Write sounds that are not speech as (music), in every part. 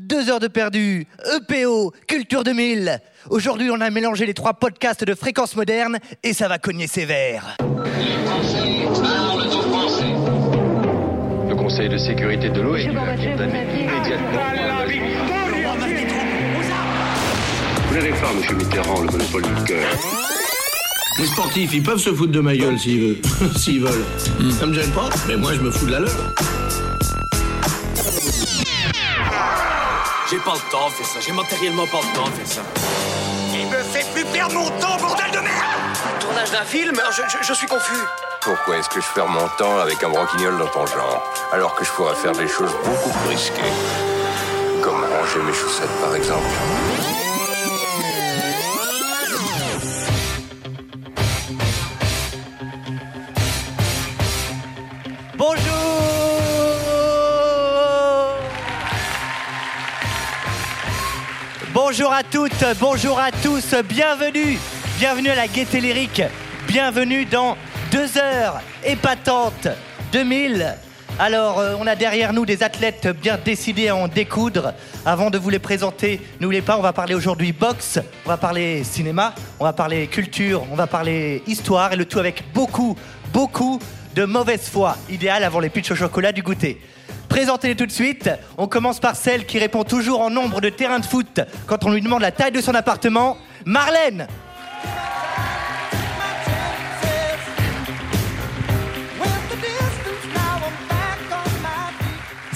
Deux heures de perdu, EPO, Culture 2000. Aujourd'hui, on a mélangé les trois podcasts de fréquence moderne et ça va cogner sévère. Le Conseil de sécurité de l'ONU a condamné immédiatement. Vous n'avez pas, monsieur Mitterrand, le monopole du cœur. Les sportifs, ils peuvent se foutre de ma gueule s'ils veulent. (laughs) s'ils veulent. Ça me gêne pas, mais moi je me fous de la leur. J'ai pas le temps de faire ça, j'ai matériellement pas le temps de faire ça. Il me fait plus perdre mon temps, bordel de merde Tournage d'un film? Je, je- je suis confus. Pourquoi est-ce que je perds mon temps avec un broquignol dans ton genre, alors que je pourrais faire des choses beaucoup plus risquées? Comme ranger mes chaussettes, par exemple. Bonjour Bonjour à toutes, bonjour à tous, bienvenue, bienvenue à la Gaieté Lyrique, bienvenue dans deux heures épatantes 2000. Alors, euh, on a derrière nous des athlètes bien décidés à en découdre. Avant de vous les présenter, n'oubliez pas, on va parler aujourd'hui boxe, on va parler cinéma, on va parler culture, on va parler histoire, et le tout avec beaucoup, beaucoup de mauvaise foi, idéal avant les pitchs au chocolat du goûter. Présentez-les tout de suite. On commence par celle qui répond toujours en nombre de terrains de foot quand on lui demande la taille de son appartement. Marlène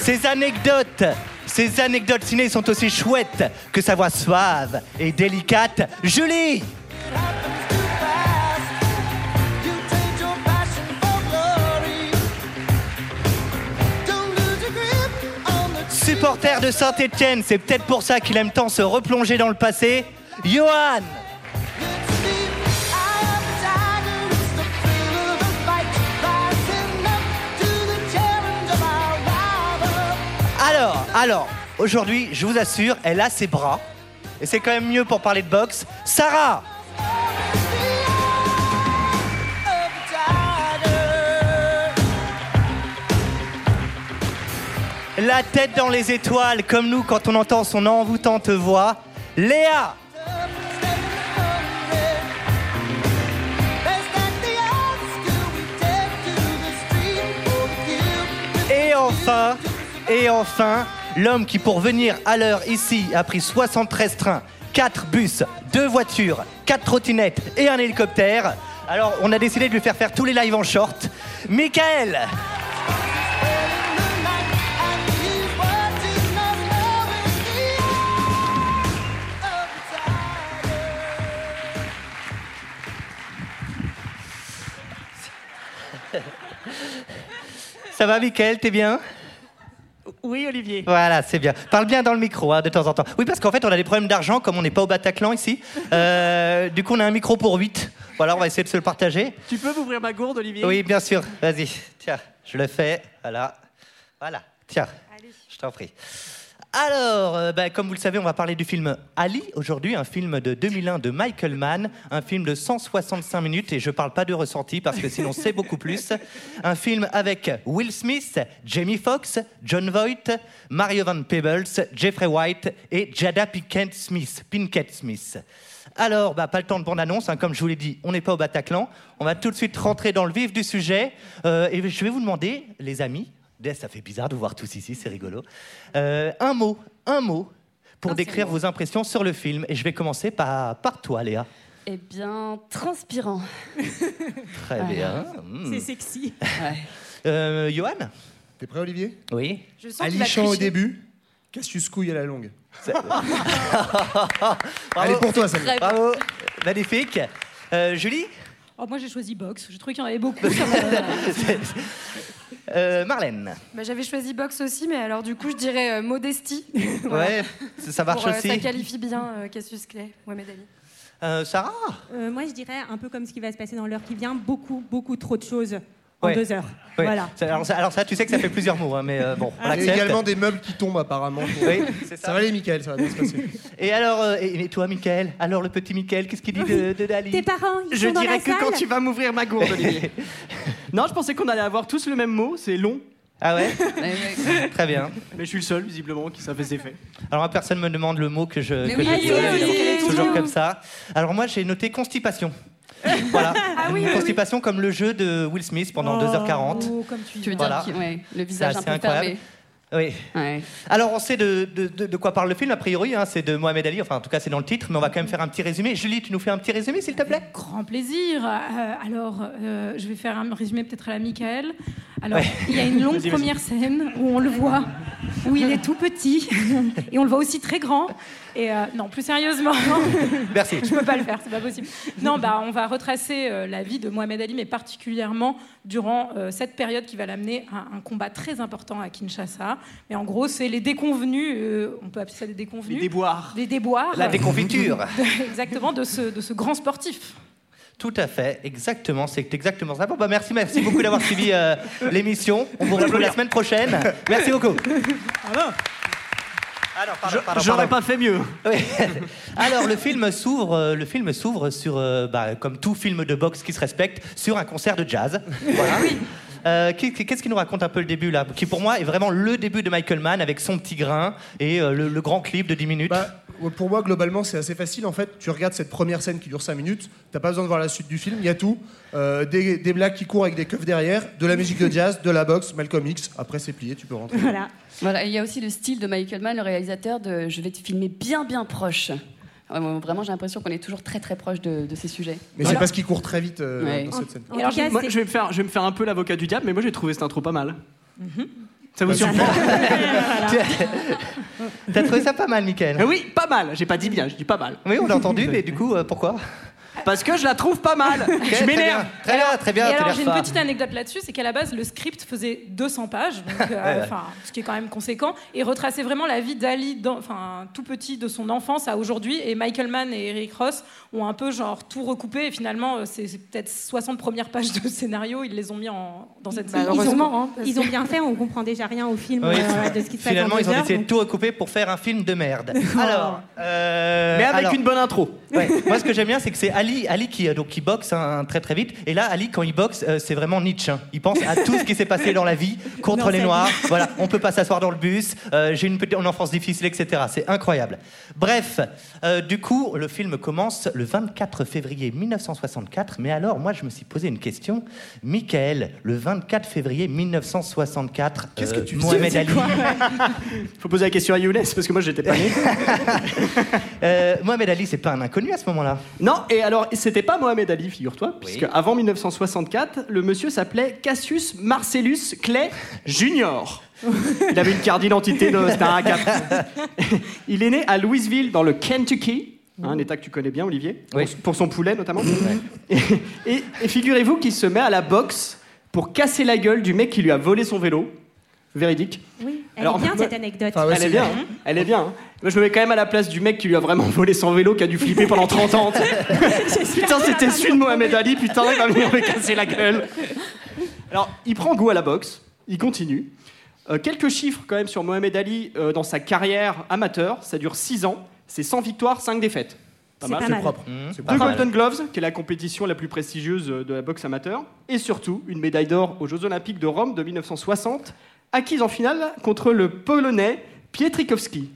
Ces anecdotes, ces anecdotes ciné sont aussi chouettes que sa voix suave et délicate. Julie Supporter de Saint-Etienne, c'est peut-être pour ça qu'il aime tant se replonger dans le passé. Johan Alors, alors, aujourd'hui, je vous assure, elle a ses bras. Et c'est quand même mieux pour parler de boxe. Sarah La tête dans les étoiles, comme nous quand on entend son envoûtante voix. Léa Et enfin, et enfin, l'homme qui pour venir à l'heure ici a pris 73 trains, 4 bus, 2 voitures, 4 trottinettes et un hélicoptère. Alors on a décidé de lui faire faire tous les lives en short. Michael Ça va Michael, t'es bien? Oui, Olivier. Voilà, c'est bien. Parle bien dans le micro hein, de temps en temps. Oui, parce qu'en fait, on a des problèmes d'argent, comme on n'est pas au Bataclan ici. Euh, du coup, on a un micro pour 8. Voilà, on va essayer de se le partager. Tu peux m'ouvrir ma gourde, Olivier? Oui, bien sûr. Vas-y. Tiens, je le fais. Voilà. Voilà. Tiens. Je t'en prie. Alors, euh, bah, comme vous le savez, on va parler du film Ali aujourd'hui, un film de 2001 de Michael Mann, un film de 165 minutes, et je parle pas de ressenti parce que sinon c'est beaucoup plus. Un film avec Will Smith, Jamie Foxx, John Voight, Mario Van Peebles, Jeffrey White et Jada Pinkett Smith. Pinkett Smith. Alors, bah, pas le temps de bande-annonce, hein, comme je vous l'ai dit, on n'est pas au Bataclan. On va tout de suite rentrer dans le vif du sujet. Euh, et je vais vous demander, les amis, ça fait bizarre de vous voir tous ici, c'est rigolo. Euh, un mot, un mot pour décrire vos impressions sur le film. Et je vais commencer par, par toi, Léa. Eh bien, transpirant. (laughs) Très bien. Hmm. C'est sexy. Ouais. Euh, Johan T'es prêt, Olivier? Oui. Je sens qu'il va Allichan au début, Cassius-Couille à la longue. (laughs) Bravo. Allez, pour toi, ça. Bravo. Magnifique. Euh, Julie? Oh, moi j'ai choisi boxe. Je trouvais qu'il y en avait beaucoup. (laughs) Euh, Marlène Bah, J'avais choisi boxe aussi, mais alors du coup, je dirais euh, modestie. (laughs) Ouais, ça, ça marche Pour, euh, aussi. ça qualifie bien euh, Cassius Clay, Mohamed Ali. Euh, Sarah? Euh, moi, je dirais un peu comme ce qui va se passer dans l'heure qui vient, beaucoup, beaucoup trop de choses en Ouais. deux heures. Ouais. Voilà. Alors ça, alors ça, tu sais que ça fait plusieurs mots, hein, mais euh, bon, on Il y a également des meubles qui tombent apparemment. (laughs) Oui, Ça ça. va aller, Michael, ça va bien se passer. Et alors, euh, et, toi, Michael? Alors, le petit Michael, qu'est-ce qu'il dit de, de Dali? Tes parents, ils Je sont dans dirais la que salle quand tu vas m'ouvrir ma gourde, Olivier. (laughs) non, je pensais qu'on allait avoir tous le même mot, c'est long. Ah ouais? (laughs) Très bien. Mais je suis le seul, visiblement, qui ça fait ses faits. Alors, personne me demande le mot que je. Mais que oui, je oui, dis, oui, toujours oui. comme ça. Alors, moi, j'ai noté constipation. Voilà. Ah oui, Une oui. constipation comme le jeu de Will Smith pendant 2h40. Oh, comme tu Tu veux Voilà. dire qu'il- ouais, le visage C'est un peu incroyable. fermé. Oui. Ouais. Alors, on sait de, de- de- de quoi parle le film, a priori. hein, c'est de Mohamed Ali. Enfin, en tout cas, c'est dans le titre. Mais on va quand même faire un petit résumé. Julie, tu nous fais un petit résumé, s'il te plaît? Grand plaisir. Euh, alors, euh, je vais faire un résumé peut-être à la Michael. Alors, Ouais. il y a une longue première scène où on le voit, où il est tout petit, (laughs) et on le voit aussi très grand. Et euh, non, plus sérieusement, (laughs) Merci. je peux pas le faire, c'est pas possible. Non, bah, on va retracer euh, la vie de Mohamed Ali, mais particulièrement durant euh, cette période qui va l'amener à un combat très important à Kinshasa. Mais en gros, c'est les déconvenus, euh, on peut appeler ça des Les déconvenus, déboires. des déboires. La déconfiture. (laughs) de- exactement, de ce, de ce grand sportif. Tout à fait, exactement, c'est exactement ça. Bon, bah, merci, merci beaucoup d'avoir suivi euh, l'émission. On vous retrouve la semaine prochaine. Merci beaucoup. Alors, pardon, pardon, J'aurais pardon. pas fait mieux. (laughs) Oui. Alors le film s'ouvre, euh, le film s'ouvre sur, euh, bah, comme tout film de boxe qui se respecte, sur un concert de jazz. Voilà. (laughs) Euh, qu'est- Qu'est-ce qui nous raconte un peu le début là? Qui pour moi est vraiment le début de Michael Mann avec son petit grain et euh, le, le grand clip de 10 minutes. Bah, pour moi, globalement, c'est assez facile. En fait, tu regardes cette première scène qui dure 5 minutes, t'as pas besoin de voir la suite du film, il y a tout. Euh, des, des blagues qui courent avec des keufs derrière, de la musique de jazz, de la boxe, Malcolm X. Après, c'est plié, tu peux rentrer. Voilà. Voilà, il y a aussi le style de Michael Mann, le réalisateur de Je vais te filmer bien bien proche. Vraiment, j'ai l'impression qu'on est toujours très très proche de, de ces sujets. Mais c'est parce qu'il court très vite euh, Ouais. dans cette scène. En alors, cas, Moi, je vais, me faire, je vais me faire un peu l'avocat du diable, mais moi j'ai trouvé cette intro pas mal. Ça vous surprend (laughs) T'as trouvé ça pas mal, Michael Oui, pas mal. J'ai pas dit bien, je dis pas mal. Oui, on l'a entendu, mais du coup, euh, pourquoi? Parce que je la trouve pas mal. Ok, je très m'énerve. bien, Très bien, très bien. Et alors, j'ai une petite anecdote là-dessus, c'est qu'à la base, le script faisait 200 pages, donc, (laughs) euh, ce qui est quand même conséquent, et retraçait vraiment la vie d'Ali, enfin, tout petit, de son enfance à aujourd'hui. Et Michael Mann et Eric Ross ont un peu genre tout recoupé, et finalement, euh, c'est peut-être 60 premières pages de scénario, ils les ont mis en, dans cette Bah, heureusement, Ils ont bien fait, on comprend déjà rien au film Oui. euh, de ce qui se passe Finalement, ils ont heures, essayé de tout recouper pour faire un film de merde. (laughs) Alors, euh, Mais avec alors- une bonne intro. Ouais. Moi, ce que j'aime bien, c'est que c'est Ali, Ali qui, euh, donc, qui boxe hein, très très vite. Et là, Ali, quand il boxe, euh, c'est vraiment Nietzsche. hein. Il pense à tout ce qui s'est passé dans la vie (laughs) contre les Noirs. Voilà, on peut pas s'asseoir dans le bus. euh, J'ai une petite une enfance difficile, etc. C'est incroyable. Bref, euh, du coup, le film commence le 24 février 1964. Mais alors, moi, je me suis posé une question. Michael, le 24 février 1964, Qu'est-ce que tu Mohamed Ali. Faut poser la question à Younes parce que moi j'étais pas né. (laughs) Euh, Mohamed Ali, c'est pas un inconnu à ce moment-là. non, et alors c'était pas Mohamed Ali, figure-toi, Oui. puisque avant 1964, le monsieur s'appelait Cassius Marcellus Clay Junior. Il avait une carte d'identité de c'était un cap. Il est né à Louisville, dans le Kentucky, hein, un état que tu connais bien, Olivier, Oui. pour, son poulet notamment. Et, et- et figurez-vous qu'il se met à la boxe pour casser la gueule du mec qui lui a volé son vélo. Véridique. Oui, elle Alors, est bien moi- cette anecdote. Enfin, ouais, Elle est bien, hein. elle est bien. hein. Moi, je me mets quand même à la place du mec qui lui a vraiment (laughs) volé son vélo, qui a dû flipper pendant 30 ans. (laughs) putain, c'était celui de Mohamed Ali, putain, il va venir me casser la gueule. Alors, il prend goût à la boxe, il continue. Euh, quelques chiffres quand même sur Mohamed Ali euh, dans sa carrière amateur, ça dure 6 ans, c'est 100 victoires, 5 défaites. Pas C'est mal. pas C'est mal. propre. Mmh, Deux. Golden Gloves, qui est la compétition la plus prestigieuse euh, de la boxe amateur, et surtout une médaille d'or aux Jeux Olympiques de Rome de 1960, acquise en finale contre le Polonais Pietrikowski.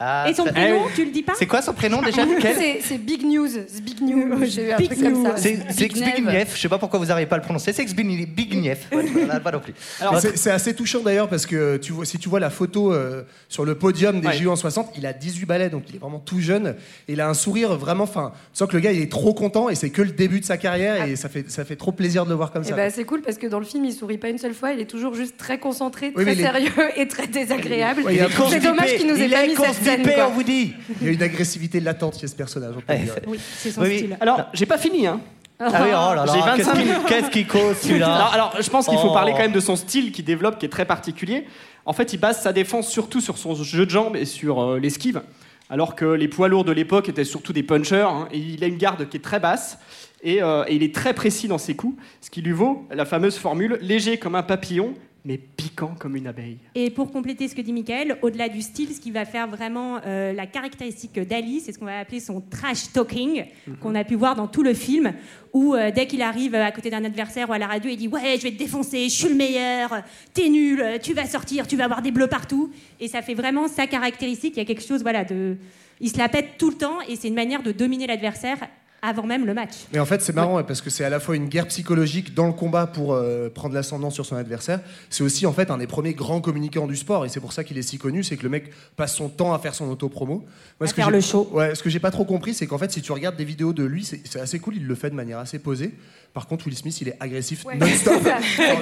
Ah, Et son prénom, Eh oui. tu le dis pas C'est quoi son prénom déjà, Michael C'est Big News, c'est Big News. J'ai eu un Big truc comme ça. news. C'est. Xbigniew, je sais pas pourquoi vous n'arrivez pas à le prononcer, c'est Xbigniew, (laughs) Ouais, voilà, pas non plus. Alors, C'est assez touchant d'ailleurs parce que tu vois, si tu vois la photo euh, sur le podium des Ouais. JO en 60, il a 18 balais donc il est vraiment tout jeune et il a un sourire vraiment fin. Tu sens que le gars il est trop content et c'est que le début de sa carrière et ça fait, ça fait trop plaisir de le voir comme Eh ça. ben, c'est cool parce que dans le film, il sourit pas une seule fois, il est toujours juste très concentré, très sérieux (laughs) et très désagréable. Ouais, c'est dommage qu'il nous ait pas mis cette on vous dit. Il y a une agressivité latente chez ce personnage. on peut le Ouais. dire. Oui, c'est son Oui, style. alors j'ai pas fini. Hein. Ah oui, oh là J'ai là, 25 qu'est-ce qu'il- minutes. qu'est-ce qu'il cause (laughs) celui-là Alors, alors, je pense qu'il faut Oh. parler quand même de son style qui développe, qui est très particulier. En fait, il base sa défense surtout sur son jeu de jambes et sur euh, l'esquive, alors que les poids lourds de l'époque étaient surtout des punchers. hein, et il a une garde qui est très basse et, euh, et il est très précis dans ses coups, ce qui lui vaut la fameuse formule léger comme un papillon, mais piquant comme une abeille. Et pour compléter ce que dit Michael, au-delà du style, ce qui va faire vraiment euh, la caractéristique d'Ali, c'est ce qu'on va appeler son trash talking, Mhm. qu'on a pu voir dans tout le film, où euh, dès qu'il arrive à côté d'un adversaire ou à la radio, il dit Ouais, je vais te défoncer, je suis le meilleur, t'es nul, tu vas sortir, tu vas avoir des bleus partout. Et ça fait vraiment sa caractéristique. Il y a quelque chose, voilà, de. Il se la pète tout le temps et c'est une manière de dominer l'adversaire avant même le match. Mais en fait, c'est marrant ouais, parce que c'est à la fois une guerre psychologique dans le combat pour euh, prendre l'ascendant sur son adversaire. C'est aussi en fait un des premiers grands communicants du sport et c'est pour ça qu'il est si connu. C'est que le mec passe son temps à faire son auto-promo. Moi, À ce que faire j'ai- le show. Ouais, ce que j'ai pas trop compris, c'est qu'en fait, si tu regardes des vidéos de lui, c'est assez cool. Il le fait de manière assez posée. Par contre, Will Smith, il est agressif Ouais. non-stop.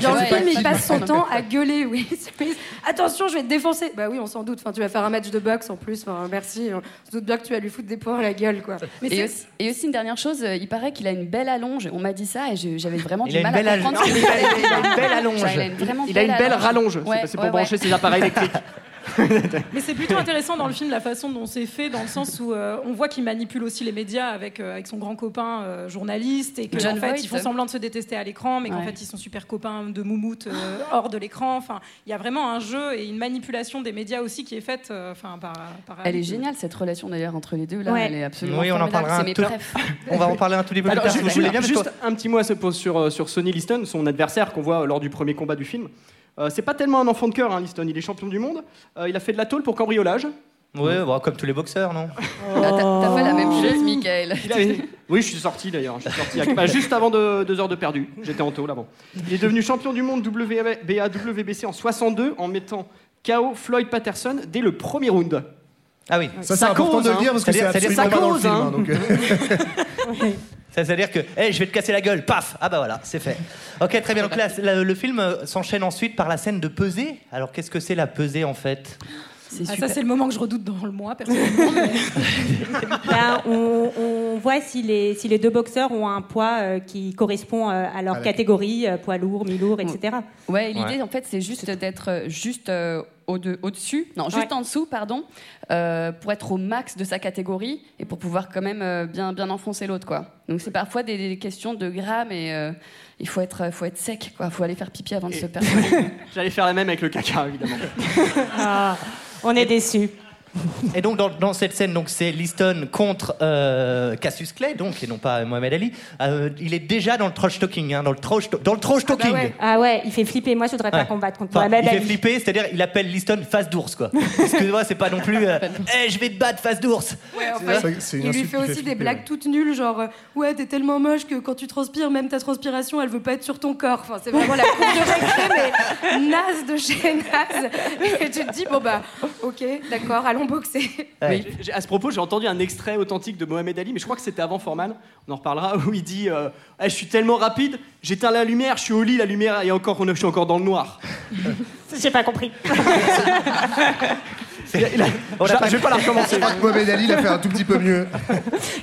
Dans le film, il passe son temps à gueuler, oui. Attention, je vais te défoncer. Bah oui, on s'en doute. Enfin, tu vas faire un match de boxe en plus. Enfin, merci. On se doute bien que tu vas lui foutre des points à la gueule, quoi. et, aussi, et aussi une dernière chose, euh, il paraît qu'il a une belle allonge. On m'a dit ça et j'avais vraiment Il du mal belle à comprendre. allonge. ce qu'il fallait Il a une belle allonge. Il a une, vraiment Il a une belle allonge. rallonge. C'est pour ouais, brancher ses appareils électriques. (laughs) (laughs) Mais c'est plutôt intéressant dans le film la façon dont c'est fait, dans le sens où euh, on voit qu'il manipule aussi les médias avec, euh, avec son grand copain euh, journaliste et que John en fait Voight. ils font semblant de se détester à l'écran, mais qu'en Ouais. fait ils sont super copains de moumoute euh, hors de l'écran. Enfin, il y a vraiment un jeu et une manipulation des médias aussi qui est faite, euh, enfin par, par. Elle est géniale cette relation d'ailleurs entre les deux là. Ouais. Elle est absolument Oui, on en parlera un tout-. (laughs) On va en parler un tout petit peu plus Alors, bien. parce juste un petit mot à se pose sur, sur Sonny Liston, son adversaire qu'on voit lors du premier combat du film. Euh, c'est pas tellement un enfant de cœur, hein, Liston. Il est champion du monde. Euh, il a fait de la tôle pour cambriolage. Ouais, bon, comme tous les boxeurs, non (laughs) Ah, T'as t'as fait la même chose, Michael. Il Oui, je suis sorti d'ailleurs. Je suis sorti à- bah, juste avant de, deux heures de perdu. J'étais en tôle avant. Il est devenu champion du monde WBA, WBC en 62 en mettant KO Floyd Patterson dès le premier round. Ah oui. Ça, c'est Ça important cause, de le hein. dire parce que c'est C'est-à-dire- absolument c'est-à-dire pas dans le ça film. hein, donc, euh, (laughs) (laughs) Ça veut dire que, hey, je vais te casser la gueule, paf Ah bah voilà, c'est fait. Ok, très bien. Donc là, la- le film euh, s'enchaîne ensuite par la scène de pesée. Alors qu'est-ce que c'est la pesée en fait? C'est Ah, super. ça c'est le moment que je redoute dans le mois personnellement. mais- (laughs) Ben, on, on voit si les, si les deux boxeurs ont un poids euh, qui correspond euh, à leur catégorie, euh, poids lourd, mi-lourd, etc. Ouais, l'idée Ouais. en fait c'est juste d'être euh, juste euh, au de- au-dessus, non, juste Ouais. en dessous, pardon, euh, pour être au max de sa catégorie et pour pouvoir quand même euh, bien, bien enfoncer l'autre, quoi. Donc c'est parfois des, des questions de grammes et euh, il faut être, faut être sec, quoi. Il faut aller faire pipi avant de se perdre. (laughs) J'allais faire la même avec le caca, évidemment. (laughs) Ah, on est déçus. Et donc dans, dans cette scène, donc c'est Liston contre euh, Cassius Clay, donc et non pas Mohamed Ali. Euh, il est déjà dans le trash talking, hein, dans le trash, dans le trash talking. ouais. Ah ouais, il fait flipper. Moi, je voudrais pas Ouais. combattre contre Enfin, Mohamed il fait Ali. flipper, c'est-à-dire il appelle Liston face d'ours quoi. Excuse-moi, c'est pas non plus. euh, (laughs) Eh, je vais te battre face d'ours. Ouais, enfin, il lui fait aussi fait des blagues toutes nulles, genre euh, ouais t'es tellement moche que quand tu transpires, même ta transpiration, elle veut pas être sur ton corps. Enfin, c'est vraiment la cour de récré, mais naze de chez naze. Et tu te dis bon bah ok, d'accord, allons Ouais. À ce propos, j'ai entendu un extrait authentique de Mohamed Ali, mais je crois que c'était avant Forman. On en reparlera (laughs) où il dit euh, Eh, Je suis tellement rapide, j'éteins la lumière, je suis au lit, la lumière, et encore, je suis encore dans le noir. (laughs) J'ai pas compris. (laughs) Il a- il a- On a je, pas- je vais pas la recommencer. Je crois que Mohamed Ali l'a fait un tout petit peu mieux.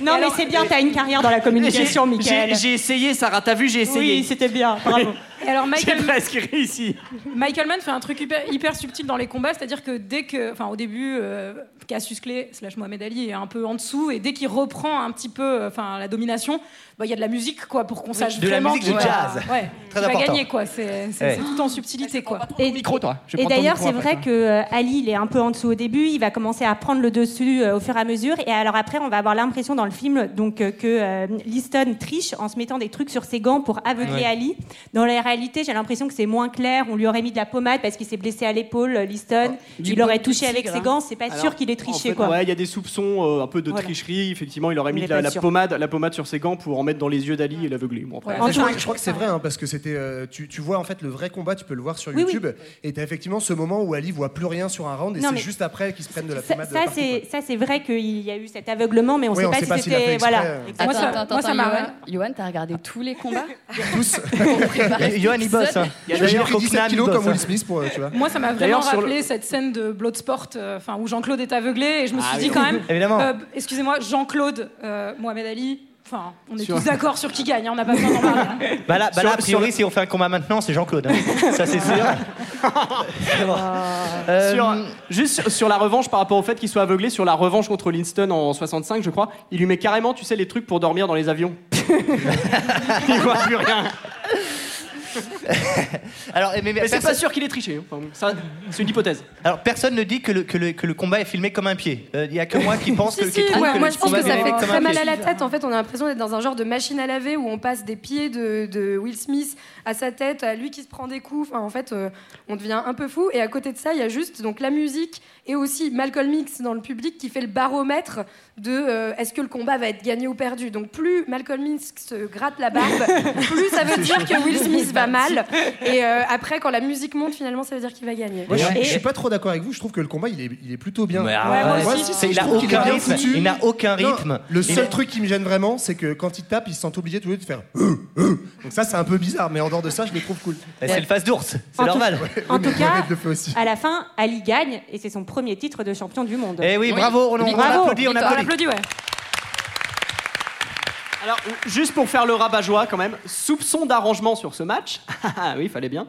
Non, mais c'est bien, t'as une carrière dans la communication, J'ai- Michael. J'ai j'ai essayé, Sarah, t'as vu, j'ai essayé. Oui, c'était bien. Bravo. Et alors J'ai Michael, presque réussi. Michael Mann fait un truc hyper, hyper subtil dans les combats, c'est-à-dire que dès que, enfin au début, euh, Cassius Clay slash Mohamed Ali est un peu en dessous, et dès qu'il reprend un petit peu, euh, enfin la domination, bah, il y a de la musique quoi pour qu'on sache de la vraiment musique de qui va- jazz. (laughs) ouais, Très qui va important. gagner quoi. C'est c'est- Ouais. c'est tout en subtilité quoi. Et, Micro, toi. Et d'ailleurs, c'est après, vrai que euh, Ali, il est un peu en dessous au début. Il va commencer à prendre le dessus euh, au fur et à mesure. Et alors après, on va avoir l'impression dans le film donc euh, que euh, Liston triche en se mettant des trucs sur ses gants pour aveugler Ouais. Ali. Dans la réalité, j'ai l'impression que c'est moins clair. On lui aurait mis de la pommade parce qu'il s'est blessé à l'épaule, euh, Liston. Du il aurait baume de touché avec ses gants. C'est pas Alors, sûr qu'il ait en triché fait. Ouais, il y a des soupçons, euh, un peu de Voilà. tricherie. Effectivement, il aurait On mis n'est la, pommade, la pommade sur ses gants pour en mettre dans les yeux d'Ali et l'aveugler. Bon, En je, tout crois, cas, je crois que c'est vrai, hein, parce que c'était. euh, tu, tu vois en fait le vrai combat, tu peux le voir sur Oui, oui. YouTube. Et t'as effectivement ce moment où Ali voit plus rien sur un round, et c'est juste après qu'ils se prennent de la pommade. ça, c'est quoi. ça, c'est vrai qu'il y a eu cet aveuglement, mais on ne sait pas si c'était voilà. Moi, ça- attends, attends, moi, ça attends, m'a- Johan, t'as regardé tous les combats (laughs) Tous. (laughs) (laughs) Johan, il bosse. hein. Il y a J'ai d'ailleurs pris 17 Coquenam, il kilos bosse, comme hein. Will Smith pour, euh, tu vois. Moi, ça m'a vraiment D'ailleurs, sur le- rappelé cette scène de Bloodsport, euh, enfin où Jean-Claude est aveuglé, et je me suis Ah, dit quand même, (laughs) Évidemment. euh, excusez-moi, Jean-Claude, euh, Mohamed Ali. Enfin, on est Sur- tous d'accord sur qui gagne, hein, on n'a pas besoin d'en parler. hein. Bah là, bah là, Sur- a priori, sur- si on fait un combat maintenant, c'est Jean-Claude. hein. (laughs) Ça, c'est sûr. C'est (laughs) bon. Euh, Sur- juste sur, sur la revanche par rapport au fait qu'il soit aveuglé, sur la revanche contre Linston en 65, je crois, il lui met carrément, tu sais, les trucs pour dormir dans les avions. il voit plus rien. (laughs) Alors, mais, Mais c'est personne- pas sûr qu'il ait triché. hein. Enfin, ça, c'est une hypothèse. Alors, personne ne dit que le, que le, que le combat est filmé comme un pied. Euh, Il y a que moi qui (laughs) pense que, Si, qui si, trouve ouais, que moi le je pense que ça fait très mal à la tête. En fait, on a l'impression d'être dans un genre de machine à laver où on passe des pieds de, de Will Smith à sa tête, à lui qui se prend des coups. Enfin, en fait, euh, on devient un peu fou. Et à côté de ça, il y a juste donc la musique et aussi Malcolm X dans le public qui fait le baromètre de euh, est-ce que le combat va être gagné ou perdu. Donc plus Malcolm X se gratte la barbe, (laughs) plus ça veut dire que Will Smith va (laughs) mal. Et euh, après, quand la musique monte, finalement, ça veut dire qu'il va gagner. Moi, je, je suis pas trop d'accord avec vous. Je trouve que le combat, il est, il est plutôt bien. Moi, il aucun rythme. n'a aucun Non, rythme. le seul truc qui me gêne vraiment, c'est que quand il tape, ils se sentent obligés tous les deux de faire. euh. Donc ça, c'est un peu bizarre, mais en dehors de ça, je les trouve cool. Et C'est le face d'ours, c'est En tout- normal. En tout cas, à la fin, Ali gagne et c'est son premier titre de champion du monde. Eh oui, bravo, on, on Bravo. applaudit, on applaudit. Applaudis, ouais. Alors, juste pour faire le rabat-joie quand même, soupçon d'arrangement sur ce match. (laughs) Ah oui, il fallait bien.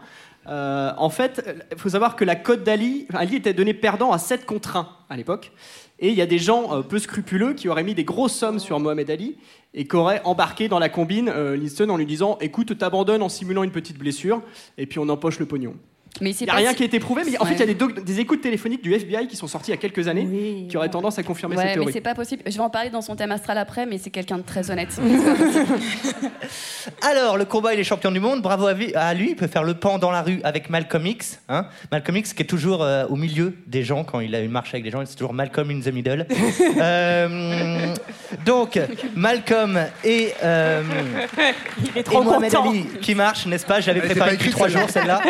Euh, en fait, il faut savoir que la cote d'Ali, Ali était donné perdant à 7 contre 1 à l'époque. Et il y a des gens euh, peu scrupuleux qui auraient mis des grosses sommes sur Mohamed Ali et qui auraient embarqué dans la combine euh, Liston en lui disant Écoute, t'abandonnes en simulant une petite blessure et puis on empoche le pognon. Mais Il n'y a rien si- qui a été prouvé, mais en fait, il y a des, doc- des écoutes téléphoniques du FBI qui sont sorties il y a quelques années qui auraient tendance à confirmer cette Ouais, mais théorie. c'est pas possible. Je vais en parler dans son thème astral après, mais c'est quelqu'un de très honnête. (laughs) Alors, le combat, il est champion du monde. Bravo à lui. Il peut faire le pan dans la rue avec Malcolm X. Hein Malcolm X qui est toujours euh, au milieu des gens quand il a une marche avec des gens. C'est toujours Malcolm in the middle. (laughs) Euh, donc, Malcolm et, euh, (laughs) Il est et trop Mohamed content. Ali qui marchent, n'est-ce pas? J'avais préparé depuis trois jours celle-là.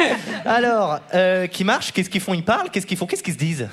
Alors, euh, qui marchent Qu'est-ce qu'ils font Ils parlent Qu'est-ce qu'ils font Qu'est-ce qu'ils se disent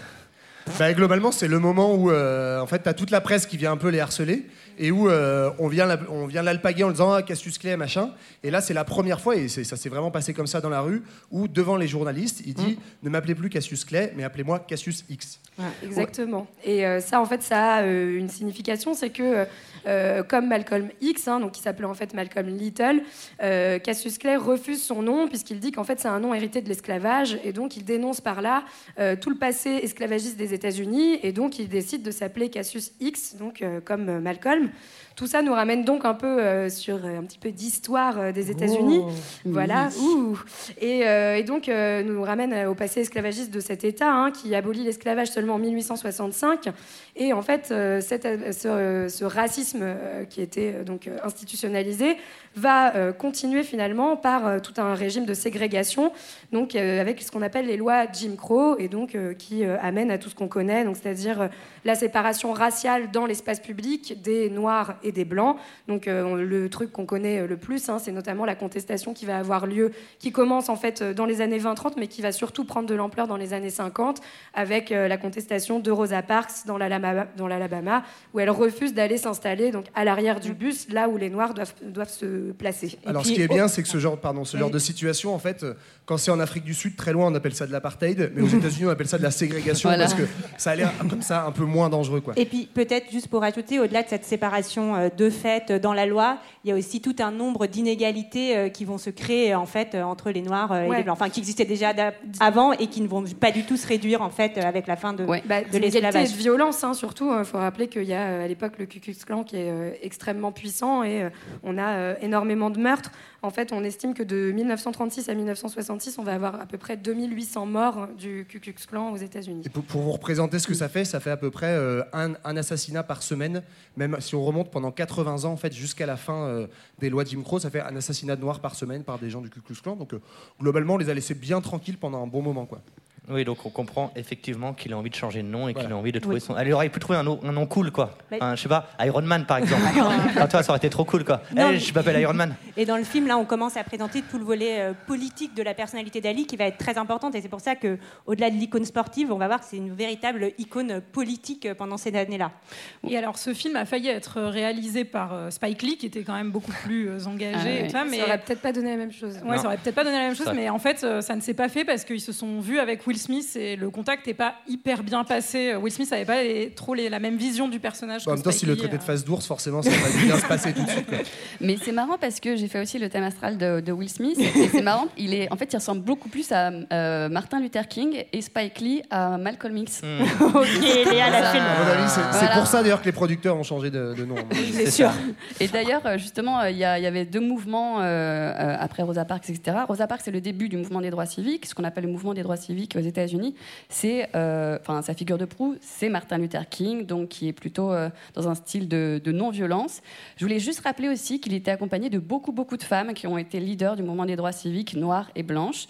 Bah, globalement, c'est le moment où, euh, en fait, t'as toute la presse qui vient un peu les harceler et où euh, on vient la- on vient l'alpaguer en disant ah, Cassius Clay, machin. Et là, c'est la première fois, et ça s'est vraiment passé comme ça dans la rue, où devant les journalistes, il dit ne m'appelez plus Cassius Clay, mais appelez-moi Cassius X. Exactement. Et euh, ça, en fait, ça a euh, une signification, c'est que euh, comme Malcolm X, hein, donc qui s'appelait en fait Malcolm Little, euh, Cassius Clay refuse son nom puisqu'il dit qu'en fait c'est un nom hérité de l'esclavage et donc il dénonce par là euh, tout le passé esclavagiste des États-Unis et donc il décide de s'appeler Cassius X, donc comme Malcolm. Tout ça nous ramène donc un peu euh, sur euh, un petit peu d'histoire euh, des États-Unis. Voilà. Ouh. Et, et donc, nous ramène au passé esclavagiste de cet État hein, qui abolit l'esclavage seulement en 1865. Et en fait, cette- ce, ce racisme qui était donc institutionnalisé va euh, continuer finalement par euh, tout un régime de ségrégation, donc euh, avec ce qu'on appelle les lois Jim Crow, et donc qui amène à tout ce qu'on connaît, donc c'est-à-dire la séparation raciale dans l'espace public des noirs et des blancs. Donc on- le truc qu'on connaît le plus, hein, c'est notamment la contestation qui va avoir lieu, qui commence en fait dans les années 20-30, mais qui va surtout prendre de l'ampleur dans les années 50, avec la contestation de Rosa Parks dans l'Alabama, dans l'Alabama, où elle refuse d'aller s'installer donc à l'arrière du bus, là où les noirs doivent, doivent se Alors, puis, ce qui est bien, c'est que ce genre, pardon, ce genre de situation, en fait, quand c'est en Afrique du Sud, très loin, on appelle ça de l'apartheid, mais aux (laughs) États-Unis, on appelle ça de la ségrégation Voilà. parce que ça a l'air comme ça un peu moins dangereux, quoi. Et puis peut-être juste pour ajouter, au-delà de cette séparation euh, de fait euh, dans la loi, il y a aussi tout un nombre d'inégalités euh, qui vont se créer en fait entre les noirs et Ouais. les blancs, enfin qui existaient déjà avant et qui ne vont pas du tout se réduire en fait avec la fin de, Ouais. Bah, de l'esclavage. de violence, hein, surtout. Il faut rappeler qu'il y a à l'époque le Ku Klux Klan qui est extrêmement puissant et on a énormément de meurtres. En fait, on estime que de 1936 à 1966, on va avoir à peu près 2800 morts du Ku Klux Klan aux États-Unis. Pour, pour vous représenter ce que ça fait, ça fait à peu près euh, un, assassinat par semaine, même si on remonte pendant 80 ans, en fait, jusqu'à la fin euh, des lois Jim Crow, ça fait un assassinat noir par semaine par des gens du Ku Klux Klan. Donc, euh, globalement, on les a laissés bien tranquilles pendant un bon moment, quoi. Oui, donc on comprend effectivement qu'il a envie de changer de nom et qu'il Voilà. a envie de trouver Oui. son. Elle aurait pu trouver un nom, un nom cool, quoi. Mais- Un, je sais pas, Iron Man par exemple. (laughs) ah, toi, ça aurait été trop cool, quoi. Non, Eh, mais- Je m'appelle Iron Man. Et dans le film, là, on commence à présenter tout le volet euh, politique de la personnalité d'Ali qui va être très importante. Et c'est pour ça que, au-delà de l'icône sportive, on va voir que c'est une véritable icône politique euh, pendant ces années-là. Et alors, ce film a failli être réalisé par euh, Spike Lee, qui était quand même beaucoup plus euh, engagé. Ah et ça, mais Ça aurait peut-être pas donné la même chose. Ouais, Non. ça aurait peut-être pas donné la même chose, mais en fait, euh, ça ne s'est pas fait parce qu'ils se sont vus avec Will Will Smith et le contact n'est pas hyper bien passé. Will Smith n'avait pas les- trop les- la même vision du personnage. en que même temps, s'il le traitait euh. de face d'ours, forcément, ça va bien se passer tout de suite. quoi. (laughs) Mais c'est marrant parce que j'ai fait aussi le thème astral de, de Will Smith. Et c'est marrant, il est, en fait, il ressemble beaucoup plus à euh, Martin Luther King et Spike Lee à Malcolm X. (laughs) ok, Léa l'a fait. À mon avis, c'est Voilà. pour ça d'ailleurs que les producteurs ont changé de, de nom. C'est sûr. Et d'ailleurs, euh, justement, euh, il y, avait deux mouvements euh, euh, après Rosa Parks, etc. Rosa Parks, c'est le début du mouvement des droits civiques, ce qu'on appelle le mouvement des droits civiques aux États-Unis. C'est, euh, enfin, sa figure de proue, c'est Martin Luther King, donc qui est plutôt euh, dans un style de, non-violence. Je voulais juste rappeler aussi qu'il était accompagné de beaucoup, beaucoup de femmes qui ont été leaders du mouvement des droits civiques, noires et blanches,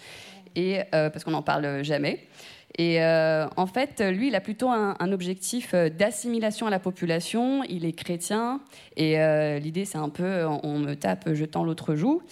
et euh, parce qu'on n'en parle jamais. Et euh, en fait, lui, il a plutôt un, un objectif euh, d'assimilation à la population. Il est chrétien. Et euh, l'idée, c'est un peu, on me tape, je tends l'autre joue.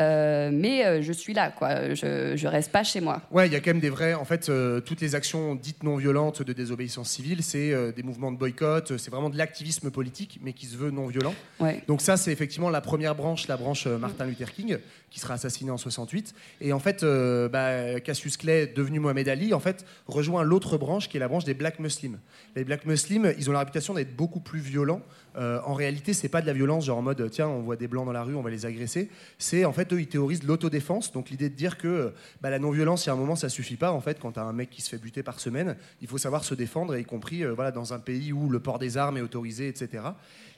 Euh, mais je suis là, quoi. Je, je reste pas chez moi. Ouais, il y a quand même des vrais. En fait, toutes les actions dites non violentes de désobéissance civile, c'est des mouvements de boycott, c'est vraiment de l'activisme politique, mais qui se veut non violent. Ouais. Donc ça, c'est effectivement la première branche, la branche Martin Luther King, qui sera assassiné en 68. Et en fait, bah, Cassius Clay, devenu Mohamed Ali, en fait, rejoint l'autre branche, qui est la branche des Black Muslims. Les Black Muslims, ils ont la réputation d'être beaucoup plus violents. Euh, en réalité, c'est pas de la violence, genre en mode tiens, on voit des blancs dans la rue, on va les agresser. C'est en fait eux, ils théorisent l'autodéfense. Donc l'idée de dire que bah, la non-violence, il y a un moment, ça suffit pas. En fait, quand t'as un mec qui se fait buter par semaine, il faut savoir se défendre, y compris euh, voilà dans un pays où le port des armes est autorisé, etc.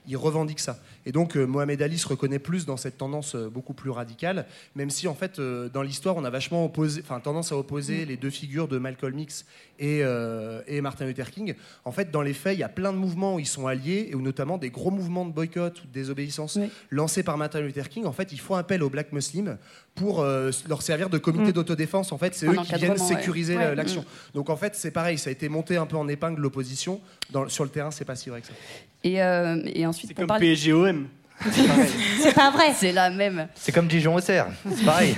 Il revendique ça. Et donc euh, Mohamed Ali se reconnaît plus dans cette tendance beaucoup plus radicale, même si en fait dans l'histoire on a vachement tendance à opposer les deux figures de Malcolm X et, et Martin Luther King. En fait, dans les faits, il y a plein de mouvements où ils sont alliés, et où notamment des gros mouvements de boycott ou de désobéissance lancés par Martin Luther King. En fait, ils font appel aux Black Muslims pour euh, leur servir de comité Mm. d'autodéfense. En fait, c'est eux qui viennent sécuriser Ouais. l'action. Mm. Donc en fait, c'est pareil, ça a été monté un peu en épingle l'opposition. Sur le terrain, c'est pas si vrai que ça. Et, euh, et ensuite, pour Comme parler- PSGOM. (laughs) C'est pas vrai. C'est la même. C'est comme Dijon au c'est pareil.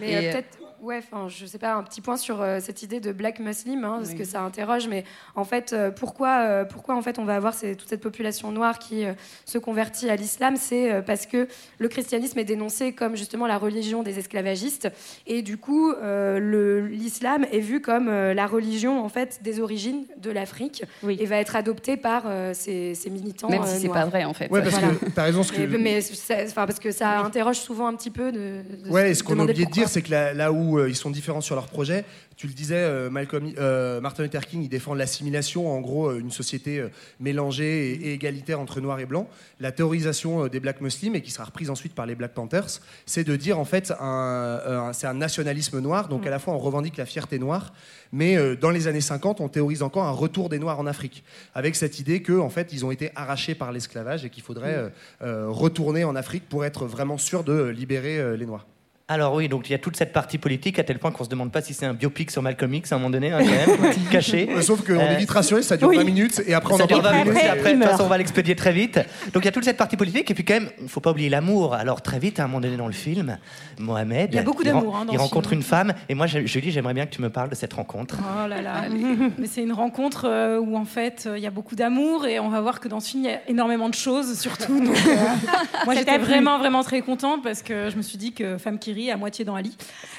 Mais euh, peut-être, ouais, enfin, je sais pas, un petit point sur euh, cette idée de black muslim, hein, parce Oui. que ça interroge. Mais en fait, euh, pourquoi, euh, pourquoi en fait on va avoir ces- toute cette population noire qui euh, se convertit à l'islam C'est euh, parce que le christianisme est dénoncé comme justement la religion des esclavagistes, et du coup, euh, l'islam est vu comme euh, la religion en fait des origines de l'Afrique, et va être adopté par euh, ces, ces militants. Même si euh, c'est pas vrai, en fait. Ouais, parce Voilà. que t'as raison. Ce que... Mais enfin, parce que ça interroge souvent un petit peu de. de Ouais, ce qu'on a oublié de dire, c'est que là, là où euh, ils sont différents sur leur projet, tu le disais, euh, Malcolm, euh, Martin Luther King, il défend l'assimilation, en gros, une société mélangée et, égalitaire entre noirs et blancs. La théorisation des Black Muslims, et qui sera reprise ensuite par les Black Panthers, c'est de dire, en fait, un, un- c'est un nationalisme noir, donc à la fois on revendique la fierté noire, mais dans les années 50, on théorise encore un retour des Noirs en Afrique, avec cette idée que, en fait, ils ont été arrachés par l'esclavage et qu'il faudrait euh, retourner en Afrique pour être vraiment sûr de libérer les Noirs. Alors oui, donc il y a toute cette partie politique à tel point qu'on se demande pas si c'est un biopic sur Malcolm X à un moment donné, hein, quand même, (laughs) caché. Euh, Sauf qu'on Euh, est vite rassuré, ça dure oui. 20 minutes et après on en parle 20 plus. minutes et après, de toute façon, on va l'expédier très vite. Donc il y a toute cette partie politique et puis quand même, il faut pas oublier l'amour. Alors très vite, à un moment donné dans le film, Mohamed, Il y a beaucoup d'amour, hein, dans il ce rencontre film. une femme et moi, dis, j'aimerais bien que tu me parles de cette rencontre. Oh là là, (laughs) mais c'est une rencontre euh, où en fait euh, il y a beaucoup d'amour et on va voir que dans ce film il y a énormément de choses surtout. Donc, euh, (laughs) moi j'étais vraiment vraiment très contente parce que je me suis dit que femme qui à moitié dans Ali.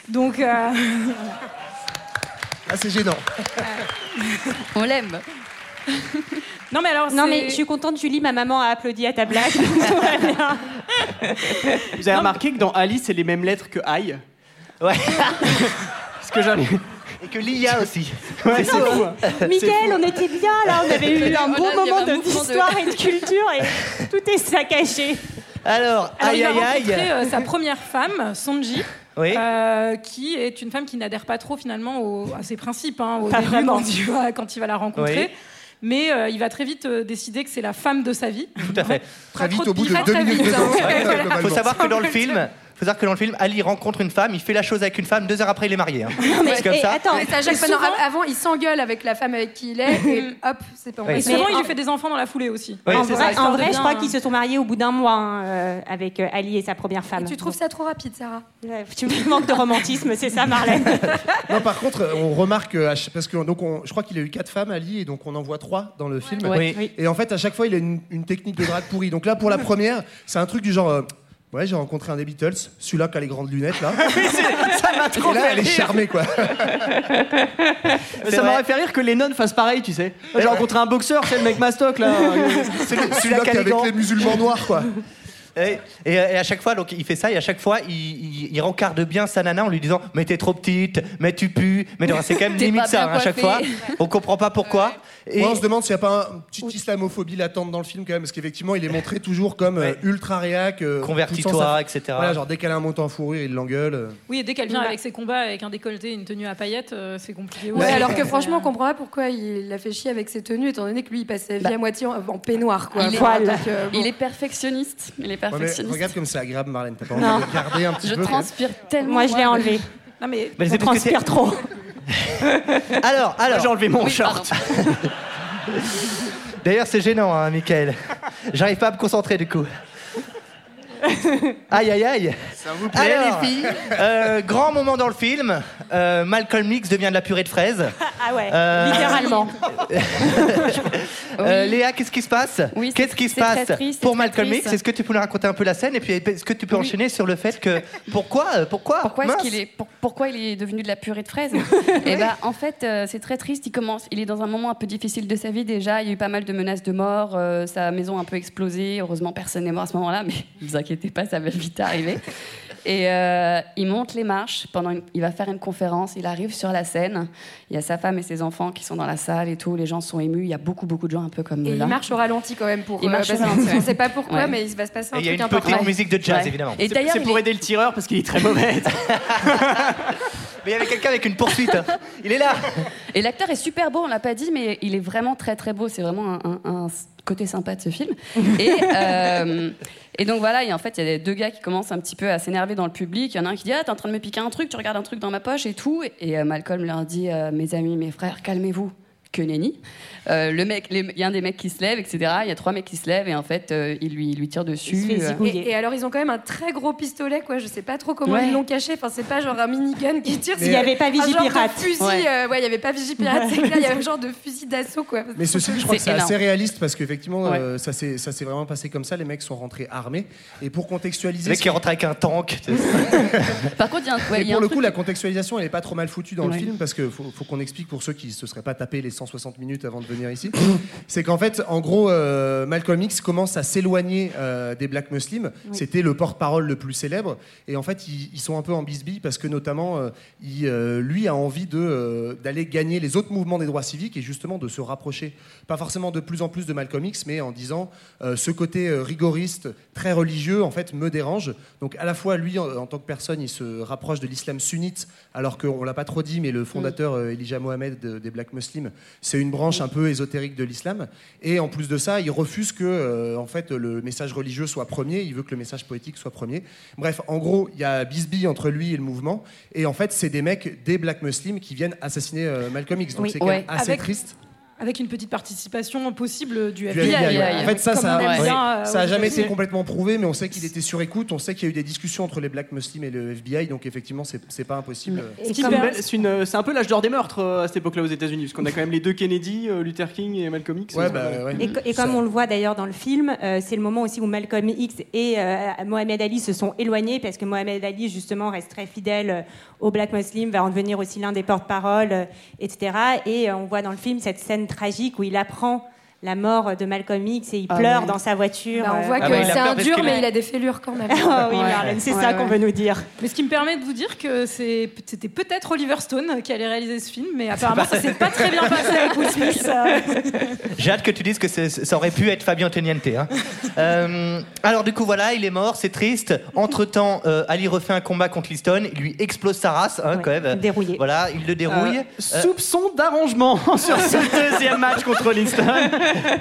Donc euh, Ah, c'est gênant. On l'aime. non mais alors Non, mais je suis contente, Julie, ma maman a applaudi à ta blague. Tout va bien. Vous avez remarqué que dans Ali, c'est les mêmes lettres que Aïe Ouais. (laughs) Parce que j'en ai. Et que l'IA aussi. Ouais, c'est fou. hein. Michael, on était bien là, on avait (laughs) eu un y moment un de- d'histoire et de culture et tout est saccagé. Alors, Alors, aïe il va aïe aïe. rencontrer euh, sa première femme, Sonji, Oui. euh, qui est une femme qui n'adhère pas trop finalement au- à ses principes hein, au Pas début vraiment. quand il, va, quand il va la rencontrer. Oui. Mais euh, il va très vite euh, décider que c'est la femme de sa vie. Tout à fait. Très vite, au bout de deux Très minutes hein. danse. Ouais, voilà. globalement. faut savoir que dans le film, faut savoir que dans le film, Ali rencontre une femme, il fait la chose avec une femme, deux heures après il est marié. hein. (laughs) c'est comme et ça. attends, Mais souvent- av- avant, il s'engueule avec la femme avec qui il est, et (laughs) hop, c'est pas Oui. Et Mais souvent, il en- lui fait des enfants dans la foulée aussi. Oui, en vrai, ça. en vrai, de je crois qu'ils se sont mariés au bout d'un mois hein, euh, avec euh, Ali et sa première femme. Tu trouves ça trop rapide, Sarah Ouais, Tu me manques de romantisme, c'est ça, Marlène (laughs) Non, par contre, on remarque, euh, parce que donc on- je crois qu'il a eu quatre femmes, Ali, et donc on en voit trois dans le film. Oui. Et en fait, à chaque fois, il a une, une technique de drague pourrie. Donc là, pour la première, c'est un truc du genre. Euh, Ouais, j'ai rencontré un des Beatles, celui-là qui a les grandes lunettes là. (laughs) ça m'a trop Et là, fait elle est rire. charmée quoi. Ça m'aurait fait rire que Lennon fasse pareil, tu sais. J'ai rencontré un boxeur, c'est le mec mastoc là. (laughs) C'est le- celui-là qui est avec les musulmans noirs quoi. Et, et- et à chaque fois, donc, il fait ça, et à chaque fois, il, il, il rencarde bien sa nana en lui disant Mais t'es trop petite, mais tu pues. Mais non, c'est quand même T'es limite pas ça, bien hein, à chaque fois. coiffée. On comprend pas pourquoi. Et Ouais, on se demande s'il n'y a pas une petite islamophobie latente dans le film quand même, parce qu'effectivement, il est montré (laughs) toujours comme euh, ultra réac. euh, Convertis-toi, poussant sa- etc. Voilà, genre dès qu'elle a un montant en fourrure, il l'engueule. euh. Oui, et dès qu'elle vient avec ses combats, avec un décolleté, une tenue à paillettes, euh, c'est compliqué. Ouais, aussi. alors que franchement, on comprend pas pourquoi il l'a fait chier avec ses tenues, étant donné que lui, il passe sa vie à moitié en, en peignoir, quoi. Il est, Enfin, donc, euh, bon. il est perfectionniste. Il est Ouais, mais perfectionniste. regarde comme c'est agréable, Marlène. T'as pas Non. envie de garder un petit je peu même transpire tellement. Moi, je l'ai enlevé. Non, mais Mais Je transpire trop. (laughs) Alors, alors. J'ai enlevé mon Oui, short. (laughs) D'ailleurs, c'est gênant, hein, Michael. J'arrive pas à me concentrer du coup. (laughs) Aïe, aïe, aïe. Ça vous plaît, Alors, les filles euh, grand moment dans le film. euh, Malcolm X devient de la purée de fraises. (laughs) Ah ouais, Euh, littéralement. (laughs) Euh, Léa, qu'est-ce qui se passe Oui, Qu'est-ce qui se passe triste, pour Malcolm X. Est-ce que tu peux nous raconter un peu la scène Et puis, est-ce que tu peux Oui. enchaîner sur le fait que. Pourquoi Pourquoi Pourquoi est-ce Mince. qu'il est pour- pourquoi il est devenu de la purée de fraises Et ben en fait euh, c'est très triste. Il commence, il est dans un moment un peu difficile de sa vie déjà. Il y a eu pas mal de menaces de mort. euh, sa maison a un peu explosé. Heureusement personne n'est mort à ce moment-là, mais ne vous inquiétez pas, ça va vite arriver. Et euh, il monte les marches. Pendant une- il va faire une conférence. Il arrive sur la scène. Il y a sa femme et ses enfants qui sont dans la salle et tout. Les gens sont émus. Il y a beaucoup beaucoup de gens un peu comme Et là. il marche au ralenti quand même pour. Il euh, marche au ralenti. On sait pas pourquoi, Ouais. mais il va se passer un Et il y a truc une petite musique de jazz, Ouais. évidemment. Et C'est d'ailleurs, c'est pour est- aider le tireur parce qu'il est très mauvais. (laughs) Mais il y avait quelqu'un avec une poursuite. (laughs) Il est là. Et l'acteur est super beau, on l'a pas dit, mais il est vraiment très très beau. C'est vraiment un, un- un côté sympa de ce film. (laughs) Et, euh, et donc voilà, et en fait, il y a deux gars qui commencent un petit peu à s'énerver dans le public. Il y en a un qui dit Ah, t'es en train de me piquer un truc, tu regardes un truc dans ma poche et tout. Et euh, Malcolm leur dit euh, Mes amis, mes frères, calmez-vous. Que nenni. Euh, le mec, les- il y a un des mecs qui se lève, etc. Il y a trois mecs qui se lèvent et en fait, euh, il lui, il lui tire dessus. Il se fait Euh. Et, et alors, ils ont quand même un très gros pistolet, quoi. Je sais pas trop comment Ouais. ils l'ont caché. Enfin, c'est pas genre un minigun qui tire. S'il n'y avait pas Vigipirate. de fusil. Ouais. euh, ouais, il y avait pas Vigipirate. il y avait un genre de fusil d'assaut, quoi. Mais ceci dit, je crois que C'est assez réaliste parce qu'effectivement, Ouais. euh, ça s'est ça s'est vraiment passé comme ça. Les mecs sont rentrés armés. Et pour Le contextualiser. mec qui rentre avec un tank. (laughs) Par contre, il y a un, ouais, Et il y a pour un le truc- coup, la contextualisation, elle est pas trop mal foutue dans le film parce que faut, faut qu'on explique pour ceux qui se seraient pas tapés les 160 minutes avant de venir ici. (coughs) c'est qu'en fait, en gros, euh, Malcolm X commence à s'éloigner euh, des Black Muslims. C'était le porte-parole le plus célèbre. Et en fait, ils, ils sont un peu en bisbille parce que notamment, euh, il, lui a envie de, d'aller gagner les autres mouvements des droits civiques et justement de se rapprocher, pas forcément de plus en plus de Malcolm X, mais en disant ce côté rigoriste, très religieux, en fait, me dérange. Donc à la fois, lui, en, en tant que personne, il se rapproche de l'islam sunnite, alors qu'on l'a pas trop dit, mais le fondateur euh, Elijah Mohamed de- des Black Muslims, c'est une branche un peu ésotérique de l'islam. Et en plus de ça, il refuse que euh, en fait, le message religieux soit premier, il veut que le message poétique soit premier. Bref, en gros, il y a bisbille entre lui et le mouvement. Et en fait, c'est des mecs, des Black Muslims, qui viennent assassiner euh, Malcolm X. Donc Oui. c'est quand même assez Avec- triste. Avec une petite participation possible du Du FBI. Ouais. euh, En fait, ça, comme ça, on aime ouais. bien, euh, ça a aux jamais été complètement prouvé, mais on sait qu'il était sur écoute. On sait qu'il y a eu des discussions entre les Black Muslims et le FBI, donc effectivement, c'est pas impossible. C'est un peu l'âge d'or des meurtres euh, à cette époque-là aux États-Unis, parce qu'on a quand même les deux Kennedy, euh, Luther King et Malcolm X. Ouais, Euh, bah, ouais. Et, co- et comme on le voit d'ailleurs dans le film, euh, c'est le moment aussi où Malcolm X et euh, Mohamed Ali se sont éloignés parce que Mohamed Ali justement reste très fidèle euh, aux Black Muslims, va en devenir aussi l'un des porte-paroles, euh, etc. Et euh, on voit dans le film cette scène tragique où il apprend la mort de Malcolm X et il Ah pleure dans sa voiture. Bah, on euh. voit Ah que bah, c'est un dur, mais il a des fêlures quand même. (laughs) Ah oui, Ouais. Marlène, c'est Ouais, ça ouais. qu'on veut nous dire. Mais ce qui me permet de vous dire que c'était peut-être Oliver Stone qui allait réaliser ce film, mais apparemment ça s'est pas très bien (laughs) passé avec Will Smith. euh. J'ai hâte que tu dises que ça aurait pu être Fabien Teniente. hein. (laughs) Euh, alors du coup voilà, il est mort, c'est triste. Entre temps, Ali refait un combat contre Liston, il lui explose sa race hein, Ouais, quand même. dérouillé. Voilà, il le dérouille. Euh, soupçon d'arrangement sur ce deuxième match contre Livingston.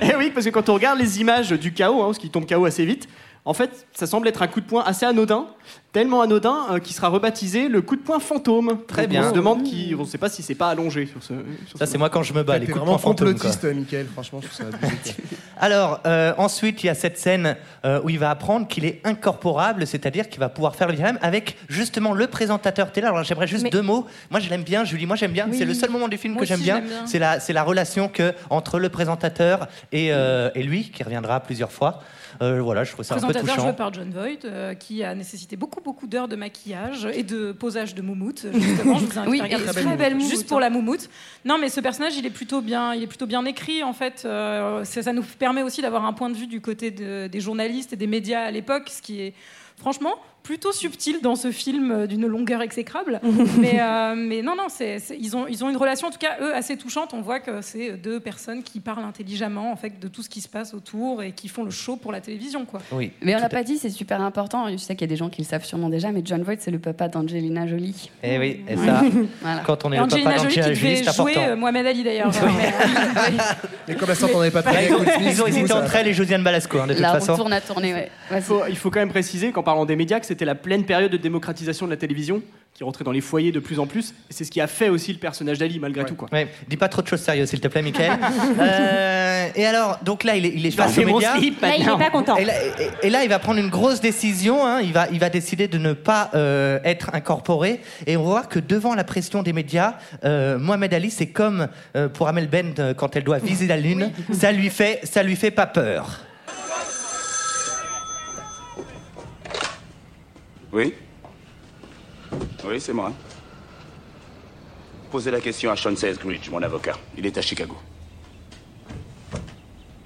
Et oui, parce que quand on regarde les images du chaos, hein, parce qu'il tombe chaos assez vite, en fait, ça semble être un coup de poing assez anodin. tellement anodin euh, qu'il sera rebaptisé le coup de poing fantôme. Très Donc, bien. On se demande qui, on ne sait pas si c'est pas allongé sur ce. sur Ça, ce- c'est moi quand je me bats, les coups de poing fantômes. quoi. complotiste, Michael. Franchement, je trouve ça abusé. (laughs) Alors, euh, ensuite, il y a cette scène euh, où il va apprendre qu'il est incorporable, c'est-à-dire qu'il va pouvoir faire le Vietnam avec justement le présentateur télé. Alors, j'aimerais juste Mais- deux mots. Moi, je l'aime bien, Julie. Moi, j'aime bien. Oui. C'est le seul moment du film Moi que j'aime bien. bien. C'est la, c'est la relation que entre le présentateur et, euh, et lui, qui reviendra plusieurs fois. Euh, voilà, je trouve ça un peu Présentateur touchant. joué par John Voight, euh, qui a nécessité beaucoup beaucoup d'heures de maquillage et de posage de moumoute. Justement, je vous invite (laughs) Oui, à très film, belle moumoute, juste pour la moumoute. Non, mais ce personnage, il est plutôt bien, il est plutôt bien écrit en fait. Euh, ça, ça nous permet aussi d'avoir un point de vue du côté de- des journalistes et des médias à l'époque, ce qui est franchement plutôt subtil dans ce film euh, d'une longueur exécrable. (laughs) mais, euh, mais non, non, c'est, c'est- ils, ont, ils ont une relation, en tout cas, eux, assez touchante. On voit que c'est deux personnes qui parlent intelligemment en fait, de tout ce qui se passe autour et qui font le show pour la télévision. Quoi. Oui. Mais on l'a à- pas dit, c'est super important. Je sais qu'il y a des gens qui le savent sûrement déjà, mais John Voight, c'est le papa d'Angelina Jolie. Eh oui, et ça, (laughs) Voilà. quand on est Et le Angelina papa Jolie qui d'Angelina Jolie, c'est jouer important. euh, Mohamed Ali d'ailleurs. Mais, euh, Mais comme elle s'entendait pas très Ils ont hésité entre elle et Josiane Balasco, hein, de toute La façon. tourne à tourner, ouais. Il faut, il faut quand même préciser qu'en parlant des médias, que c'était la pleine période de démocratisation de la télévision, qui rentrait dans les foyers de plus en plus. Et c'est ce qui a fait aussi le personnage d'Ali, malgré tout. Quoi. Ouais, dis pas trop de choses sérieuses, s'il te plaît, Michael. (laughs) Euh, et alors, donc là, il est, il est face aux médias. slip Là, il n'est pas content. Et là, et- et là, il va prendre une grosse décision. hein. Il, va, il va décider de ne pas euh, être incorporé. Et on va voir que devant la pression des médias, euh, Mohamed Ali, c'est comme euh, pour Amel Bent quand elle doit viser la lune. Ça lui fait, ça lui fait pas peur. Oui Oui, c'est moi. Posez la question à Sean Sesbridge, mon avocat. Il est à Chicago.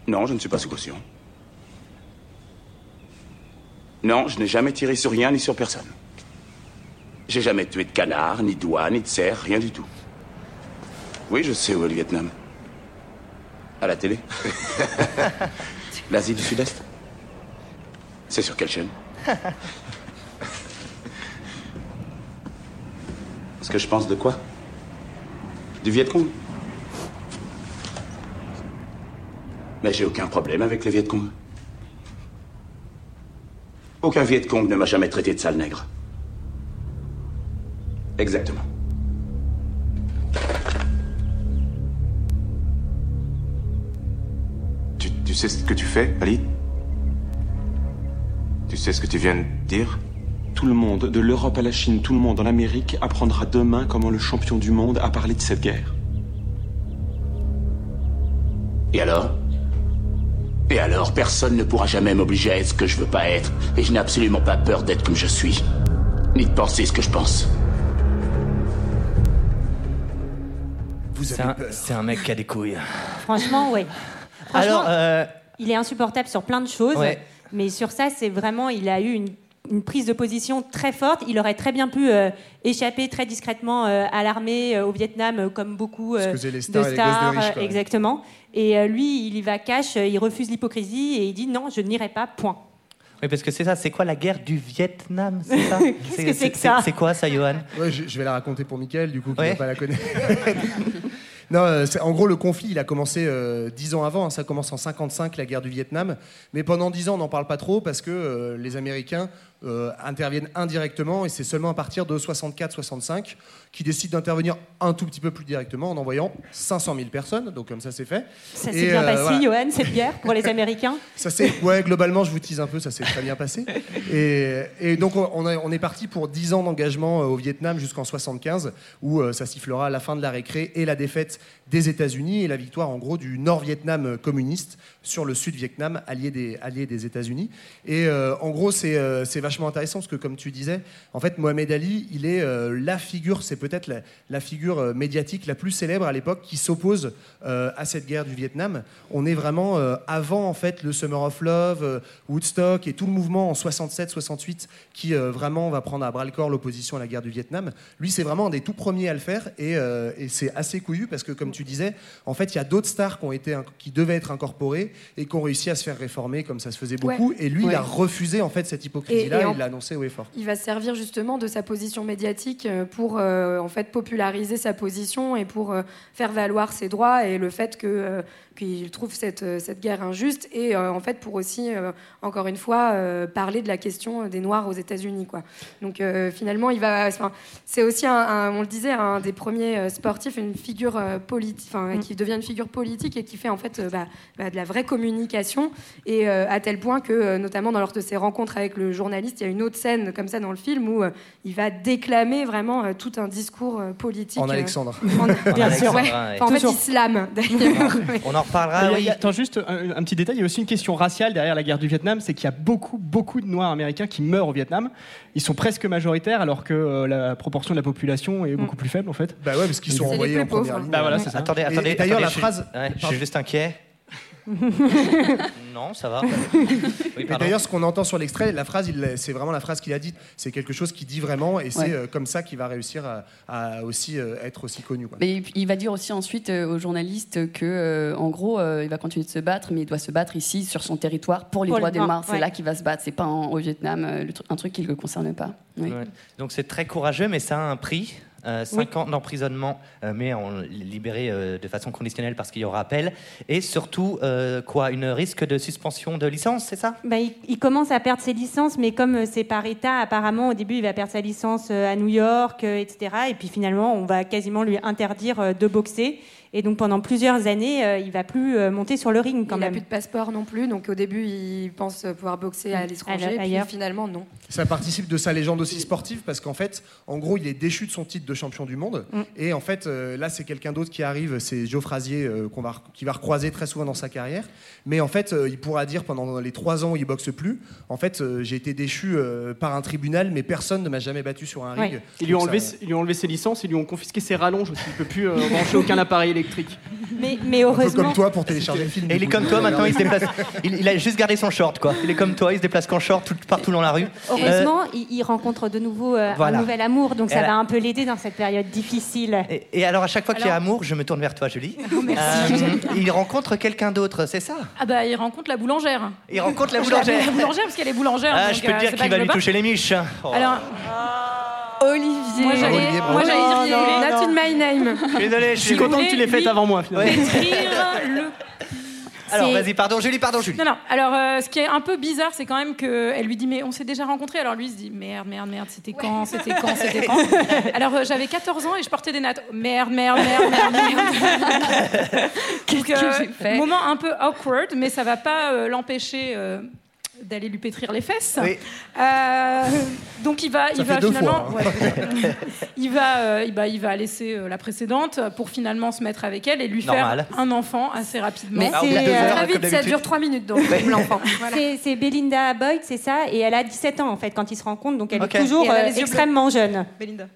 Non, je ne suis pas sous caution. Non, je n'ai jamais tiré sur rien ni sur personne. J'ai jamais tué de canard, ni d'oie, ni de cerf, rien du tout. Oui, je sais où est le Vietnam. À la télé (laughs) L'Asie du Sud-Est C'est sur quelle chaîne? (laughs) Ce que je pense de quoi? Du Viet Cong Mais j'ai aucun problème avec les Viet Cong. Aucun Viet Cong ne m'a jamais traité de sale nègre. Exactement. Tu sais ce que tu fais, Ali? Tu sais ce que tu viens de dire? Tout le monde, de l'Europe à la Chine, tout le monde en Amérique apprendra demain comment le champion du monde a parlé de cette guerre. Et alors? Et alors, personne ne pourra jamais m'obliger à être ce que je veux pas être. Et je n'ai absolument pas peur d'être comme je suis. Ni de penser ce que je pense. C'est un, mec qui a des couilles. Franchement. Franchement, Alors, euh, il est insupportable sur plein de choses, Ouais. mais sur ça, c'est vraiment, il a eu une, une prise de position très forte. Il aurait très bien pu euh, échapper très discrètement euh, à l'armée euh, au Vietnam, comme beaucoup euh, Ce les stars de et les gosses de stars, riches, exactement. Et euh, lui, il y va cash, il refuse l'hypocrisie et il dit non, je n'irai pas. Point. oui, parce que c'est ça, c'est quoi la guerre du Vietnam c'est ça (laughs) Qu'est-ce que c'est que ça C'est quoi ça, Johan? Ouais, je, je vais la raconter pour Mickaël, du coup, qui Ouais. va pas la connaître. (laughs) non, en gros, le conflit, il a commencé euh, dix ans avant. hein, ça commence en 55, la guerre du Vietnam. Mais pendant dix ans, on n'en parle pas trop parce que euh, les Américains euh, interviennent indirectement et c'est seulement à partir de 64-65 qu'ils décident d'intervenir un tout petit peu plus directement en envoyant 500 000 personnes. Donc comme ça, c'est fait. Ça s'est bien euh, passé, voilà. Johan, cette guerre pour les (laughs) Américains? Ça c'est ouais globalement je vous tease un peu ça s'est très bien passé et, et donc on, on a- on est parti pour 10 ans d'engagement euh, au Vietnam jusqu'en 75 où euh, ça sifflera la fin de la récré et la défaite des États-Unis et la victoire en gros du Nord-Vietnam communiste sur le Sud-Vietnam allié des allié des États-Unis et euh, en gros c'est c'est vachement intéressant parce que comme tu disais en fait Mohamed Ali il est euh, la figure c'est peut-être la, la figure euh, médiatique la plus célèbre à l'époque qui s'oppose euh, à cette guerre du Vietnam on est vraiment avant en fait le Summer of Love, Woodstock et tout le mouvement en 67-68 qui vraiment va prendre à bras le corps l'opposition à la guerre du Vietnam. Lui, c'est vraiment un des tout premiers à le faire et, et c'est assez couillu parce que comme tu disais, en fait, il y a d'autres stars qui ont été qui devaient être incorporées et qui ont réussi à se faire réformer comme ça se faisait beaucoup. Ouais. Et lui, il a refusé en fait cette Et, hypocrisie-là. En- il l'a annoncé, oui, fort. il va se servir justement de sa position médiatique euh, pour euh, en fait populariser sa position et pour euh, faire valoir ses droits et le fait que euh, qu'il trouve cette, euh, cette guerre injuste et euh, en fait pour aussi euh, encore une fois euh, parler de la question des noirs aux États-Unis quoi. Donc euh, finalement il va enfin, c'est aussi un, un- on le disait un des premiers sportifs une figure euh, politique enfin qui devient une figure politique et qui fait en fait euh, bah, bah, de la vraie communication et euh, à tel point que notamment dans lors de ses rencontres avec le journaliste il y a une autre scène comme ça dans le film où euh, il va déclamer vraiment euh, tout un discours euh, politique En euh, Alexandre. en- (laughs) Bien sûr. Ouais. Ouais. Enfin, en fait islam d'ailleurs On en reparlera, oui. il y a- attends, juste un, un petit détail, il y a aussi une question raciale derrière la guerre du Vietnam, c'est qu'il y a beaucoup, beaucoup de Noirs américains qui meurent au Vietnam. Ils sont presque majoritaires alors que euh, la proportion de la population est beaucoup plus faible en fait. Bah ouais, parce qu'ils sont envoyés en première ligne. Bah voilà, c'est ça. Attendez, Et- attendez. et d'ailleurs, attendez, la je suis- phrase- ouais, je suis juste inquiet. (laughs) non, ça va. Oui, d'ailleurs, ce qu'on entend sur l'extrait, la phrase, c'est vraiment la phrase qu'il a dite. C'est quelque chose qu'il dit vraiment, et c'est Ouais. euh, comme ça qu'il va réussir à, à aussi euh, être aussi connu. quoi. Mais il va dire aussi ensuite euh, aux journalistes que, euh, en gros, euh, il va continuer de se battre, mais il doit se battre ici, sur son territoire, pour les Pour droits des Noirs. C'est ouais. là qu'il va se battre. C'est pas en- au Vietnam, le un truc qui ne le concerne pas. Oui. Ouais. Donc c'est très courageux, mais ça a un prix. 5 ans d'emprisonnement, euh, mais en libéré euh, de façon conditionnelle parce qu'il y aura appel. Et surtout, euh, quoi, une risque de suspension de licence, c'est ça? Bah, il, il commence à perdre ses licences, mais comme euh, c'est par État, apparemment, au début, il va perdre sa licence euh, à New York, euh, etc. Et puis finalement, on va quasiment lui interdire euh, de boxer. Et donc pendant plusieurs années, euh, il va plus euh, monter sur le ring quand il n'a plus de passeport non plus donc au début il pense pouvoir boxer à l'étranger Alors, et puis ailleurs. finalement non Ça participe de sa légende aussi sportive parce qu'en fait, en gros, il est déchu de son titre de champion du monde. Mm. Et en fait, euh, là, c'est quelqu'un d'autre qui arrive, c'est Joe Frazier, euh, qu'on va, qui va recroiser très souvent dans sa carrière. Mais en fait, euh, il pourra dire pendant les trois ans où il boxe plus, en fait, euh, j'ai été déchu euh, par un tribunal, mais personne ne m'a jamais battu sur un ring. Ouais. Ils lui, ont enlevé, ça- ils lui ont enlevé ses licences, ils lui ont confisqué ses rallonges aussi. Il peut plus euh, brancher aucun appareil électrique. Mais, mais un peu heureusement, comme toi pour télécharger le film. Et il est comme toi maintenant, il se déplace. (laughs) Il, il a juste gardé son short, quoi. Il est comme toi, il se déplace qu'en short tout- partout dans la rue. heureusement il, il rencontre de nouveau euh, voilà. un nouvel amour, donc ça va un peu l'aider dans cette période difficile. Euh, et, et alors, à chaque fois qu'il y a amour, je me tourne vers toi, Julie. (laughs) merci. Euh, il rencontre quelqu'un d'autre, c'est ça? Ah bah il rencontre la boulangère. Il rencontre la boulangère. La boulangère parce qu'elle est boulangère. Ah, donc, je peux te euh, dire qu'il va lui toucher les miches. Oh. Alors, Olivier moi j'allais Olivier, dire not in my name Je suis désolé, je suis content que tu l'aies fait avant moi finalement. Le Alors, C'est- vas-y, pardon, Julie, pardon, Julie. Non, non. Alors, euh, ce qui est un peu bizarre, c'est quand même qu'elle lui dit Mais on s'est déjà rencontrés. Alors, lui, il se dit Merde, merde, merde, c'était quand C'était quand C'était (laughs) quand Alors, euh, j'avais 14 ans et je portais des nattes. Merde, merde, merde, merde, merde. (laughs) Qu'est-ce que euh, j'ai fait Moment un peu awkward, mais ça va pas euh, l'empêcher. euh, d'aller lui pétrir les fesses. Oui. Euh, donc il va, Ça il va finalement, fois, hein. ouais. il va, euh, il va, il va laisser euh, la précédente pour finalement se mettre avec elle et lui Normal. faire un enfant assez rapidement. Mais Ah, euh, heures, très vite ça dure 3 minutes donc l'enfant (laughs) Voilà. C'est, c'est Belinda Boyd, c'est ça, et elle a 17 ans en fait quand ils se rencontrent, donc elle est toujours Et elle euh, extrêmement jeune. Belinda.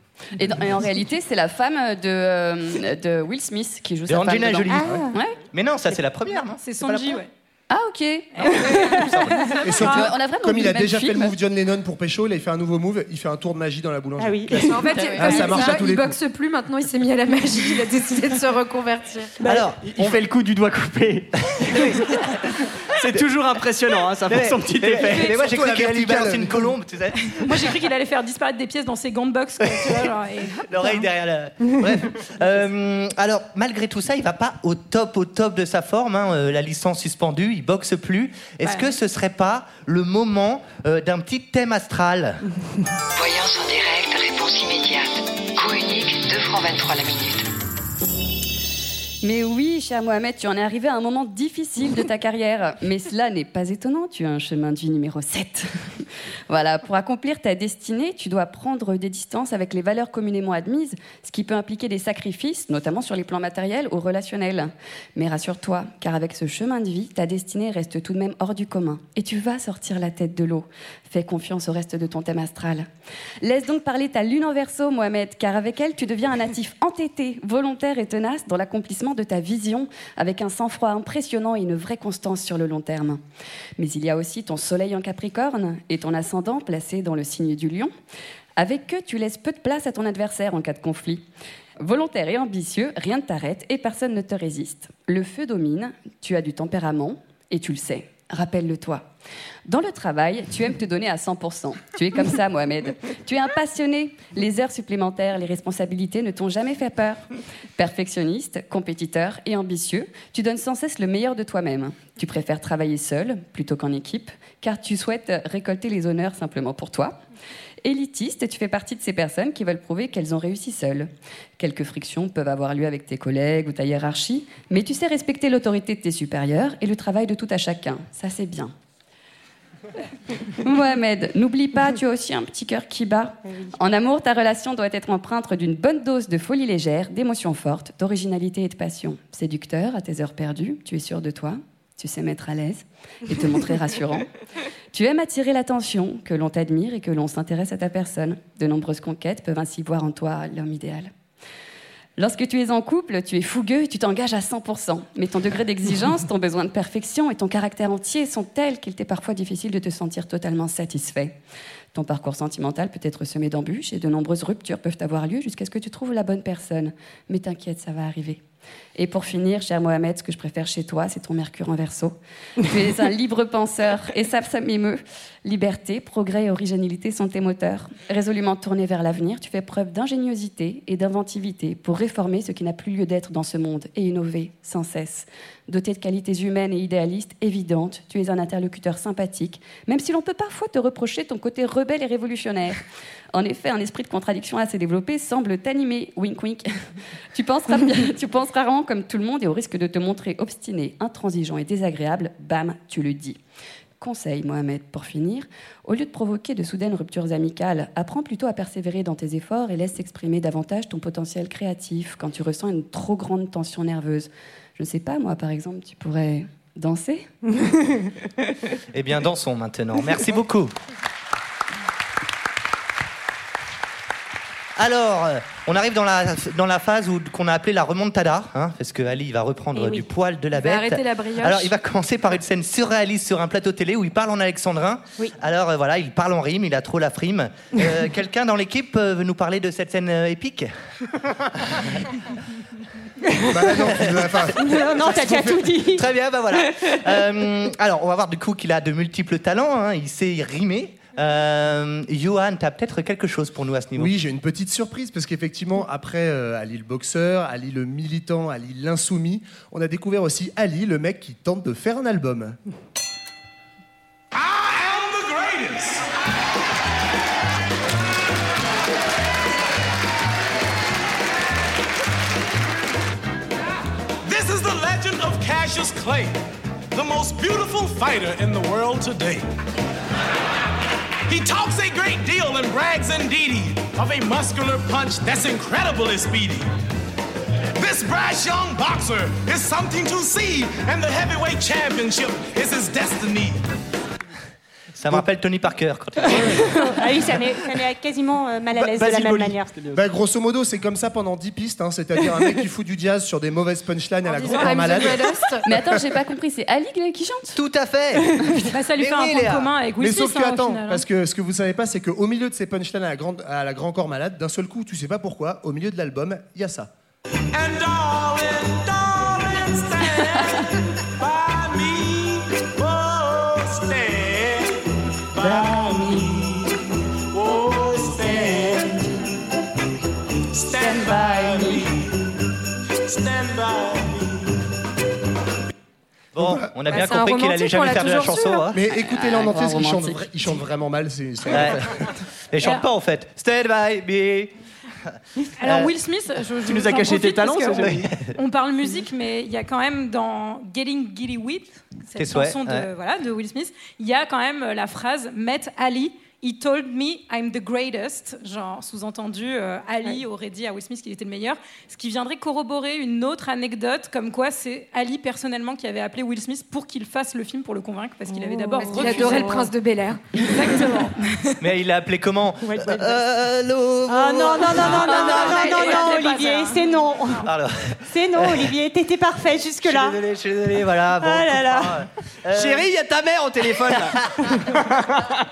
Et, dans- et en réalité, c'est la femme de, euh, de Will Smith qui joue De sa femme Angelina dedans. Jolie. Ah. Ouais. Mais non, ça, c'est la première, non? C'est Sanji, ouais. Ah ok. (laughs) Et surtout, On a vraiment comme vu il a le même déjà fait le film. move John Lennon pour Pécho, il fait un nouveau move, il fait un tour de magie dans la boulangerie. Ah oui. en fait il- Ah, ça il, marche il à tous il les coups. boxe plus maintenant il s'est mis à la magie il a décidé de se reconvertir Alors, Il, il fait le coup du doigt coupé. (laughs) (laughs) c'est toujours impressionnant, hein, ça fait mais, son petit mais- effet. mais moi, j'ai cru qu'il allait lui verticale. balancer une colombe, tu sais. (laughs) Moi, j'ai cru qu'il allait faire disparaître des pièces dans ses gants de boxe. (laughs) L'oreille derrière la. Bref. Euh, alors, malgré tout ça, il va pas au top, au top de sa forme. hein, euh, la licence suspendue, il boxe plus. Est-ce Ouais. que ce serait pas le moment euh, d'un petit thème astral? Voyance en direct, réponse immédiate. Coût unique, 2 francs 23 la minute. Mais oui, cher Mohamed, tu en es arrivé à un moment difficile de ta carrière. Mais cela n'est pas étonnant, tu as un chemin de vie numéro 7. (laughs) voilà, pour accomplir ta destinée, tu dois prendre des distances avec les valeurs communément admises, ce qui peut impliquer des sacrifices, notamment sur les plans matériels ou relationnels. Mais rassure-toi, car avec ce chemin de vie, ta destinée reste tout de même hors du commun. Et tu vas sortir la tête de l'eau. Fais confiance au reste de ton thème astral. Laisse donc parler ta lune en verso, Mohamed, car avec elle, tu deviens un natif entêté, volontaire et tenace dans l'accomplissement de ta vision, avec un sang-froid impressionnant et une vraie constance sur le long terme. Mais il y a aussi ton soleil en Capricorne et ton ascendant placé dans le signe du lion. Avec eux, tu laisses peu de place à ton adversaire en cas de conflit. Volontaire et ambitieux, rien ne t'arrête et personne ne te résiste. Le feu domine, tu as du tempérament et tu le sais. Rappelle-le toi. Dans le travail, tu aimes te donner à 100%. Tu es comme ça, Mohamed. Tu es un passionné. Les heures supplémentaires, les responsabilités ne t'ont jamais fait peur. Perfectionniste, compétiteur et ambitieux, tu donnes sans cesse le meilleur de toi-même. Tu préfères travailler seul plutôt qu'en équipe, car tu souhaites récolter les honneurs simplement pour toi. Élitiste, tu fais partie de ces personnes qui veulent prouver qu'elles ont réussi seules. Quelques frictions peuvent avoir lieu avec tes collègues ou ta hiérarchie, mais tu sais respecter l'autorité de tes supérieurs et le travail de tout à chacun. Ça, c'est bien. (laughs) Mohamed, n'oublie pas, tu as aussi un petit cœur qui bat. En amour, ta relation doit être empreinte d'une bonne dose de folie légère, d'émotions fortes, d'originalité et de passion. Séducteur à tes heures perdues, tu es sûr de toi, tu sais mettre à l'aise et te montrer (laughs) rassurant. Tu aimes attirer l'attention, que l'on t'admire et que l'on s'intéresse à ta personne. De nombreuses conquêtes peuvent ainsi voir en toi l'homme idéal. Lorsque tu es en couple, tu es fougueux et tu t'engages à 100%. Mais ton degré d'exigence, ton besoin de perfection et ton caractère entier sont tels qu'il t'est parfois difficile de te sentir totalement satisfait. Ton parcours sentimental peut être semé d'embûches et de nombreuses ruptures peuvent avoir lieu jusqu'à ce que tu trouves la bonne personne. Mais t'inquiète, ça va arriver. Et pour finir, cher Mohamed, ce que je préfère chez toi, c'est ton mercure en verso. Tu es un libre penseur et ça, ça m'émeut. Liberté, progrès et originalité sont tes moteurs. Résolument tourné vers l'avenir, tu fais preuve d'ingéniosité et d'inventivité pour réformer ce qui n'a plus lieu d'être dans ce monde et innover sans cesse. Doté de qualités humaines et idéalistes évidentes, tu es un interlocuteur sympathique, même si l'on peut parfois te reprocher ton côté rebelle et révolutionnaire. En effet, un esprit de contradiction assez développé semble t'animer, wink wink. (laughs) tu, penseras (laughs) bien- tu penses rarement comme tout le monde et au risque de te montrer obstiné, intransigeant et désagréable, bam, tu le dis. Conseil, Mohamed, pour finir, au lieu de provoquer de soudaines ruptures amicales, apprends plutôt à persévérer dans tes efforts et laisse s'exprimer davantage ton potentiel créatif quand tu ressens une trop grande tension nerveuse. Je ne sais pas, moi, par exemple, tu pourrais danser? (laughs) Eh bien, dansons maintenant. Merci beaucoup. Alors, euh, on arrive dans la, dans la phase où, qu'on a appelée la remontada, hein, parce que Ali va reprendre Eh oui. du poil de la Il va bête. arrêter la brioche. Alors, il va commencer par une scène surréaliste sur un plateau télé où il parle en alexandrin. Alors, euh, voilà, il parle en rime, il a trop la frime. Euh, (laughs) quelqu'un dans l'équipe euh, veut nous parler de cette scène euh, épique (laughs) Bah non, enfin, (laughs) Non, non, t'as déjà tout dit. Très bien, bah voilà. Euh, alors, on va voir du coup qu'il a de multiples talents. hein, Il sait rimer. Euh, Johan, t'as peut-être quelque chose pour nous à ce niveau. Oui, j'ai une petite surprise parce qu'effectivement, après euh, Ali le boxeur, Ali le militant, Ali l'insoumis, on a découvert aussi Ali, le mec qui tente de faire un album. the greatest. This is the legend of Cassius Clay, the most beautiful fighter in the world today. He talks a great deal and brags indeed of a muscular punch that's incredibly speedy. This brash young boxer is something to see, and the heavyweight championship is his destiny. Ça me rappelle Tony Parker. Quand il... (laughs) Ah oui, ça met, ça met quasiment euh, mal à l'aise de la même manière. Bah, grosso modo, c'est comme ça pendant 10 pistes, hein, c'est-à-dire un mec qui fout du jazz sur des mauvaises punchlines à la grande malade. (laughs) Mais attends, j'ai pas compris, c'est Ali qui chante? Tout à fait (laughs) Bah, ça lui fait un point commun avec Will Mais sauf Smith, que hein, attends, final, parce que ce que vous savez pas, c'est qu'au milieu de ces punchlines à la, grande, à la grand corps malade, d'un seul coup, tu sais pas pourquoi, au milieu de l'album, il y a ça. And Bon, on a Bah, bien compris qu'il allait jamais faire de la chanson. hein. hein. Mais écoutez-le en Ah, entier, parce qu'il chante, il chante vraiment mal. C'est, c'est- Ouais. (laughs) Mais il chante pas en fait. Stand by me. Alors Euh, Will Smith, je, je- Tu nous as caché tes talents. (laughs) On parle musique, mais il y a quand même dans Getting Giddy With, Tes cette chanson de, ouais. voilà, de Will Smith, il y a quand même la phrase Met Ali. He told me I'm the greatest. Genre, sous-entendu, euh, Ali aurait dit à Will Smith qu'il était le meilleur. Ce qui viendrait corroborer une autre anecdote, comme quoi c'est Ali personnellement qui avait appelé Will Smith pour qu'il fasse le film pour le convaincre, parce qu'il avait d'abord parce qu'il adorait le prince de Bel Air. Exactement. (laughs) Mais il l'a appelé comment Euh, Hello. Ah non, non, non, non, non, non, non, non, Olivier, ça. c'est non. Alors, C'est non, Olivier, t'étais parfait je suis jusque-là. désolé, je suis désolé, voilà. Bon, Ah on là là. comprend, euh, Chérie, il y a ta mère au téléphone là. (laughs)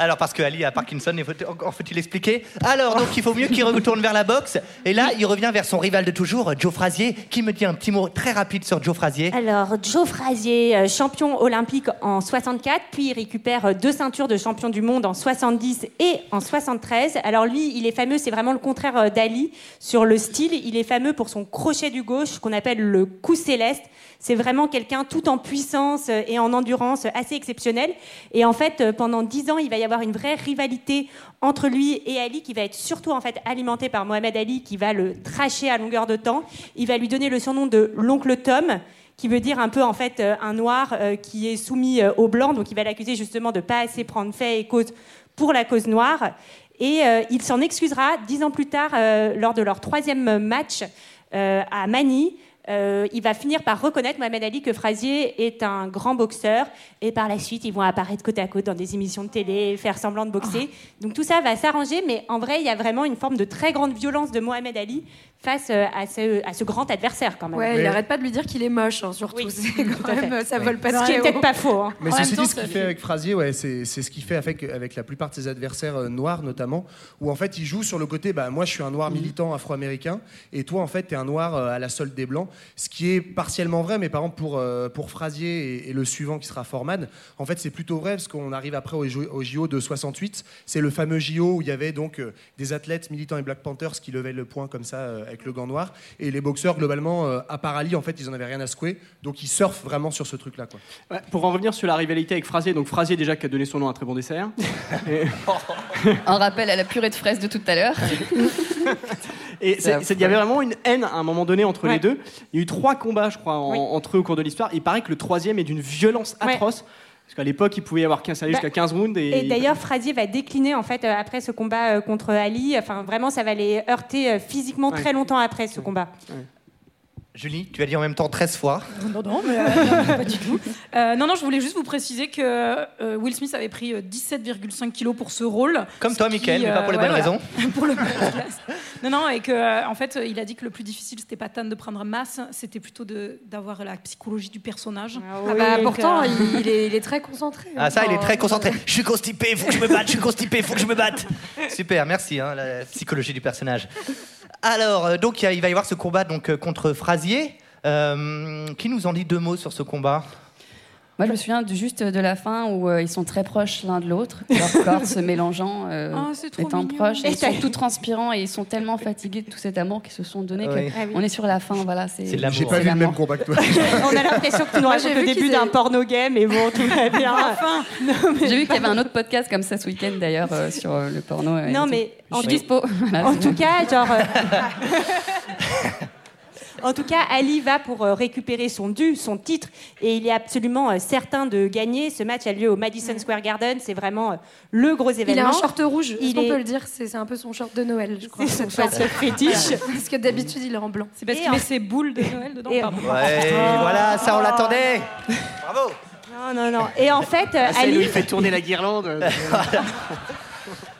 Alors, parce que Ali a Parkinson, faut- encore faut-il expliquer. Alors, donc, il faut mieux qu'il retourne vers la boxe. Et là, il revient vers son rival de toujours, Joe Frazier, qui me dit un petit mot très rapide sur Joe Frazier. Alors, Joe Frazier, euh, champion olympique en 64, puis il récupère euh, deux ceintures de champion du monde en 70 et en 73. Alors lui, il est fameux, c'est vraiment le contraire euh, d'Ali sur le style. Il est fameux pour son crochet du gauche, qu'on appelle le coup céleste. C'est vraiment quelqu'un tout en puissance euh, et en endurance euh, assez exceptionnel. Et en fait, euh, pendant dix ans, il va y avoir une vraie rivalité entre lui et Ali qui va être surtout en fait alimentée par Mohamed Ali qui va le tracher à longueur de temps. Il va lui donner le surnom de l'oncle Tom qui veut dire un peu en fait un noir qui est soumis au blanc, donc il va l'accuser justement de pas assez prendre fait et cause pour la cause noire. Et il s'en excusera dix ans plus tard lors de leur troisième match à Manille. Euh, il va finir par reconnaître Mohamed Ali que Frazier est un grand boxeur et par la suite ils vont apparaître côte à côte dans des émissions de télé, faire semblant de boxer. Donc tout ça va s'arranger, mais en vrai il y a vraiment une forme de très grande violence de Mohamed Ali face euh, à ce, à ce grand adversaire quand même. Ouais, il arrête pas de lui dire qu'il est moche, hein, surtout. C'est (laughs) quand même, ça vole pas Ce qui est peut-être pas faux. hein. Mais ceci dit, ce qu'il fait- avec Frazier, ouais, c'est c'est ce qu'il fait avec, avec la plupart de ses adversaires euh, noirs, notamment, où en fait il joue sur le côté bah, moi je suis un noir militant afro-américain, et toi en fait tu es un noir euh, à la solde des blancs. Ce qui est partiellement vrai, mais par exemple pour, euh, pour Frazier et, et le suivant qui sera Foreman, en fait c'est plutôt vrai parce qu'on arrive après au, Jo- au JO de 68. C'est le fameux JO où il y avait donc euh, des athlètes militants et Black Panthers qui levaient le poing comme ça euh, avec le gant noir, et les boxeurs globalement, euh, à part Ali, en fait ils en avaient rien à secouer, donc ils surfent vraiment sur ce truc-là. quoi. Ouais, pour en revenir sur la rivalité avec Frazier, donc Frazier déjà qui a donné son nom à un très bon dessert. (laughs) Et, Un rappel à la purée de fraises de tout à l'heure. (laughs) et il y avait vraiment une haine à un moment donné entre Ouais. les deux. Il y a eu trois combats, je crois, en- Oui. entre eux au cours de l'histoire. Il paraît que le troisième est d'une violence Ouais. Parce qu'à l'époque, il pouvait y avoir 15, aller Bah, jusqu'à 15 rounds. Et, Et d'ailleurs, Frazier va décliner en fait euh, après ce combat euh, contre Ali. Enfin, vraiment, ça va les heurter euh, physiquement Ouais. très longtemps après ce combat. Julie, tu as dit en même temps 13 fois. Non, non, mais euh, non, (laughs) pas du tout. Euh, non, non, je voulais juste vous préciser que euh, Will Smith avait pris euh, 17,5 kilos pour ce rôle. Comme toi, Ce qui, mais pas pour les euh, bonnes ouais, raisons. (laughs) pour le Non, non, et que euh, en fait, il a dit que le plus difficile, c'était pas tant de prendre masse, c'était plutôt de- d'avoir la psychologie du personnage. Ah bah, pourtant, il, il est, il est très concentré. Ah ça, il est très concentré. Je suis constipé, faut que je me batte, je suis constipé, faut que je me batte. (laughs) Super, merci, hein, la psychologie du personnage. Alors, euh, donc, il va y avoir ce combat donc, euh, contre Frazier. Euh, qui nous en dit deux mots sur ce combat? Moi, je me souviens de- juste de la fin où euh, ils sont très proches l'un de l'autre, leurs (laughs) corps se mélangeant, euh, Ah, étant proches. Et ils sont tout transpirants et ils sont tellement fatigués de tout cet amour qu'ils se sont donné Oui. que Ah oui. on est sur la fin. Voilà, c'est C'est de l'amour. J'ai pas vu le même combat que toi. (laughs) On a l'impression que tu nous racontes j'ai le début d'un porno game et bon, tout va (laughs) bien. Enfin, J'ai vu qu'il y avait un autre podcast comme ça ce week-end d'ailleurs euh, sur euh, le porno. euh, Non, mais je en suis tout- dispo. En tout cas, genre. En tout cas, Ali va pour euh, récupérer son dû, son titre, et il est absolument euh, certain de gagner. Ce match a lieu au Madison Square Garden. C'est vraiment euh, le gros Il a événement. un short rouge, Il est- peut le dire? C'est un peu son short de Noël, je crois. C'est son (laughs) short fétiche. (laughs) Parce que d'habitude, il est en blanc. c'est parce qu'il en- met ses boules de Noël dedans. Et-. Ouais, voilà, ça on l'attendait. Bravo. (laughs) Non, non, non. Et en fait, Ah, Ali. il fait tourner la guirlande.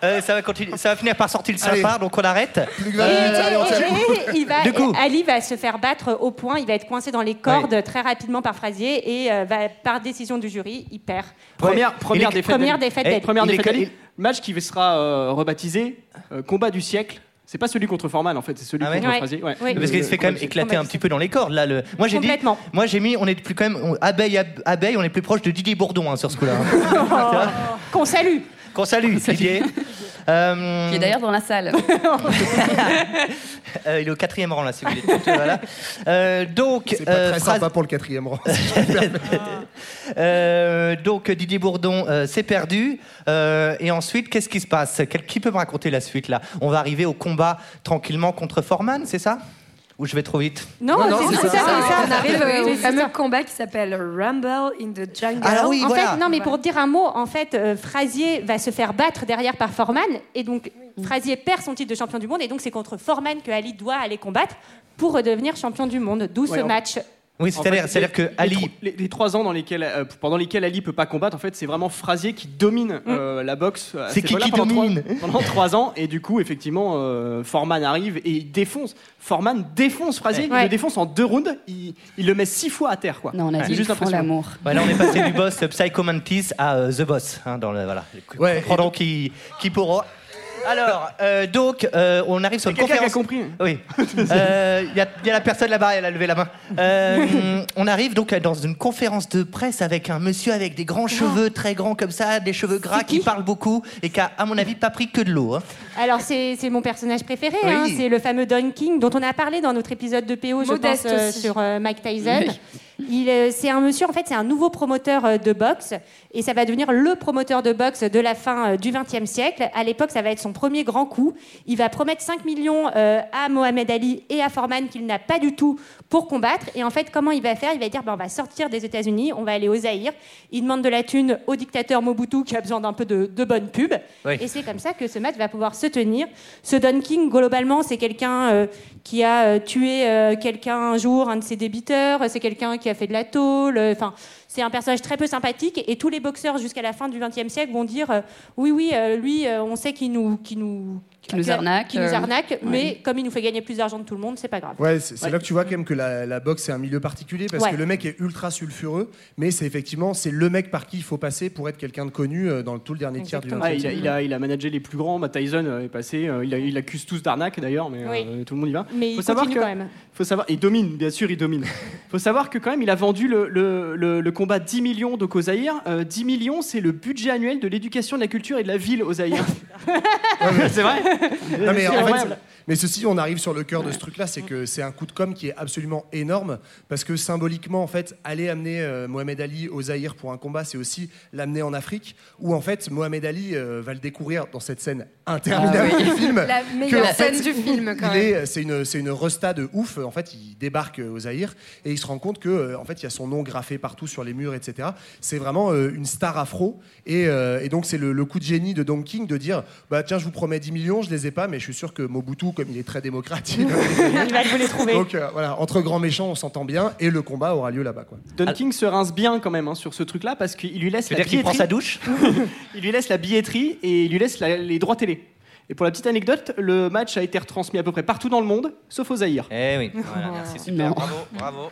Euh, ça, va continuer, ça va finir par sortir le sapin, donc on arrête. Plus que Et, vingt minutes, allez, on tient. et- et il va, Du coup. Ali va se faire battre au point, il va être coincé dans les cordes très rapidement par Frazier et euh, va, par décision du jury, il perd. Première, Ouais. première Il est- défaite. Première d'Ali. défaite Eh, d'Ali. Première Il est défaite d'Ali. Match qui sera euh, rebaptisé euh, combat du siècle. C'est pas celui contre Foreman en fait, c'est celui Ah ouais contre Ouais. Frazier. Ouais. Oui. Parce qu'il se fait quand même éclater un petit peu dans les cordes. Là, le... Moi j'ai dit, Complètement. moi j'ai mis, on est plus quand même on- abeille, ab- abeille, on est plus proche de Didier Bourdon hein, sur ce coup-là. hein. (laughs) Qu'on salue. Qu'on salue, Didier. Euh, Qui est d'ailleurs dans la salle. (laughs) euh, il est au quatrième rang là, si vous voulez. euh, voilà. Euh, donc, C'est pas euh, très phrase- sympa pour le quatrième rang. (laughs) Euh, donc Didier Bourdon euh, c'est perdu. Euh, et ensuite, qu'est-ce qui se passe? Quel- Qui peut me raconter la suite là? On va arriver au combat tranquillement contre Foreman, c'est ça? Ou je vais trop vite Non, Non, non, c'est ça, ça. c'est ça. On arrive euh, Oui, au fameux ça. combat qui s'appelle Rumble in the Jungle. Alors oui, en voilà. fait, non, mais pour dire un mot, en fait, euh, Frazier va se faire battre derrière par Foreman, et donc Frazier perd son titre de champion du monde, et donc c'est contre Foreman que Ali doit aller combattre pour redevenir champion du monde. D'où Ouais, ce match Oui, En c'est-à-dire- fait, que Ali- Les, tro- les- les trois ans dans lesquels, euh, pendant lesquels Ali peut pas combattre, en fait, c'est vraiment Frazier qui domine euh, la boxe. à C'est qui qui pendant trois- domine (laughs) Pendant trois ans, et du coup, effectivement, euh, Foreman arrive et il défonce. Foreman défonce Frazier, il le défonce en deux rounds, il, il le met six fois à terre, quoi. Non, on a C'est dit juste l'amour. Ouais, là, on est passé (laughs) du boss Psycho Mantis à euh, The Boss. hein, dans le, voilà. Ouais, Comprendrons qui, qui pourra. Alors, euh, donc, euh, on arrive sur une Quelqu'un qui a conférence. compris Oui. (laughs) Euh, Il y, a- il y a la personne là-bas, elle a levé la main. Euh, on arrive donc dans une conférence de presse avec un monsieur avec des grands cheveux très grands comme ça, des cheveux gras qui parle beaucoup et qui a, à mon avis, pas pris que de l'eau. hein. Alors, c'est c'est mon personnage préféré. Oui. hein, c'est le fameux Don King, dont on a parlé dans notre épisode de PO, je Modeste pense, euh, aussi. sur euh, Mike Tyson. Oui. Il, c'est un monsieur, en fait, c'est un nouveau promoteur euh, de boxe. Et ça va devenir le promoteur de boxe de la fin euh, du XXe siècle. À l'époque, ça va être son premier grand coup. Il va promettre 5 millions euh, à Mohamed Ali et à Foreman qu'il n'a pas du tout pour combattre. Et en fait, comment il va faire? Il va dire ben, on va sortir des États-Unis, on va aller au Zaïre. Il demande de la thune au dictateur Mobutu qui a besoin d'un peu de, de bonne pub. Oui. Et c'est comme ça que ce match va pouvoir se tenir. Ce Don King, globalement, c'est quelqu'un euh, qui a tué euh, quelqu'un un jour, un de ses débiteurs. C'est quelqu'un qui a fait de la tôle. euh, c'est un personnage très peu sympathique. Et tous les boxeurs jusqu'à la fin du XXe siècle vont dire euh, oui, oui, euh, lui, on sait qu'il nous, qu'il nous, Qui nous arnaque, qu'il nous euh, arnaque, ouais. mais comme il nous fait gagner plus d'argent que tout le monde, c'est pas grave. Ouais, c'est c'est là que tu vois quand même que la, la boxe c'est un milieu particulier parce Ouais. que le mec est ultra sulfureux, mais c'est effectivement c'est le mec par qui il faut passer pour être quelqu'un de connu euh, dans le- tout le dernier tiers du Ah, 20 il, a, il, a, il a managé les plus grands. Bah, Tyson euh, est passé. il, a- il accuse tous d'arnaque d'ailleurs, mais Oui. euh, tout le monde y va. Mais faut il savoir que, quand même. Faut savoir, il domine, bien sûr, il domine. (laughs) faut savoir que quand même, il a vendu le, le, le- le combat 10 millions de Zaïre. Euh, 10 millions, c'est le budget annuel de l'éducation, de la culture et de la ville au Zaïre. (laughs) (laughs) c'est vrai. Non, mais C'est en fait, incroyable. Mais ceci, on arrive sur le cœur de ce truc-là, c'est que c'est un coup de com qui est absolument énorme parce que symboliquement, en fait, aller amener euh, Mohamed Ali au Zaïre pour un combat, c'est aussi l'amener en Afrique, où en fait, Mohamed Ali euh, va le découvrir dans cette scène interminable Ah oui. du film. La que, meilleure fait, scène du film, quand même. est- C'est une, c'est une resta de ouf. En fait, il débarque euh, au Zaïre et il se rend compte que, en fait, il y a son nom graffé partout sur les murs, etc. C'est vraiment euh, une star afro. Et, et donc, c'est le, le coup de génie de Don King de dire bah, Tiens, je vous promets 10 millions, je les ai pas, mais je suis sûr que Mobutu, comme il est très démocratique, (laughs) Il va vous les trouver. donc euh, voilà, entre grands méchants, on s'entend bien et le combat aura lieu là-bas. quoi. Don King se rince bien quand même hein, sur ce truc-là parce qu'il lui laisse la dire qu'il prend billetterie. sa douche (laughs) il lui laisse la billetterie et il lui laisse la- les droits télé. Et pour la petite anecdote, le match a été retransmis à peu près partout dans le monde, sauf au Zaïre. Eh oui, (laughs) voilà, merci, super, Non. bravo, bravo.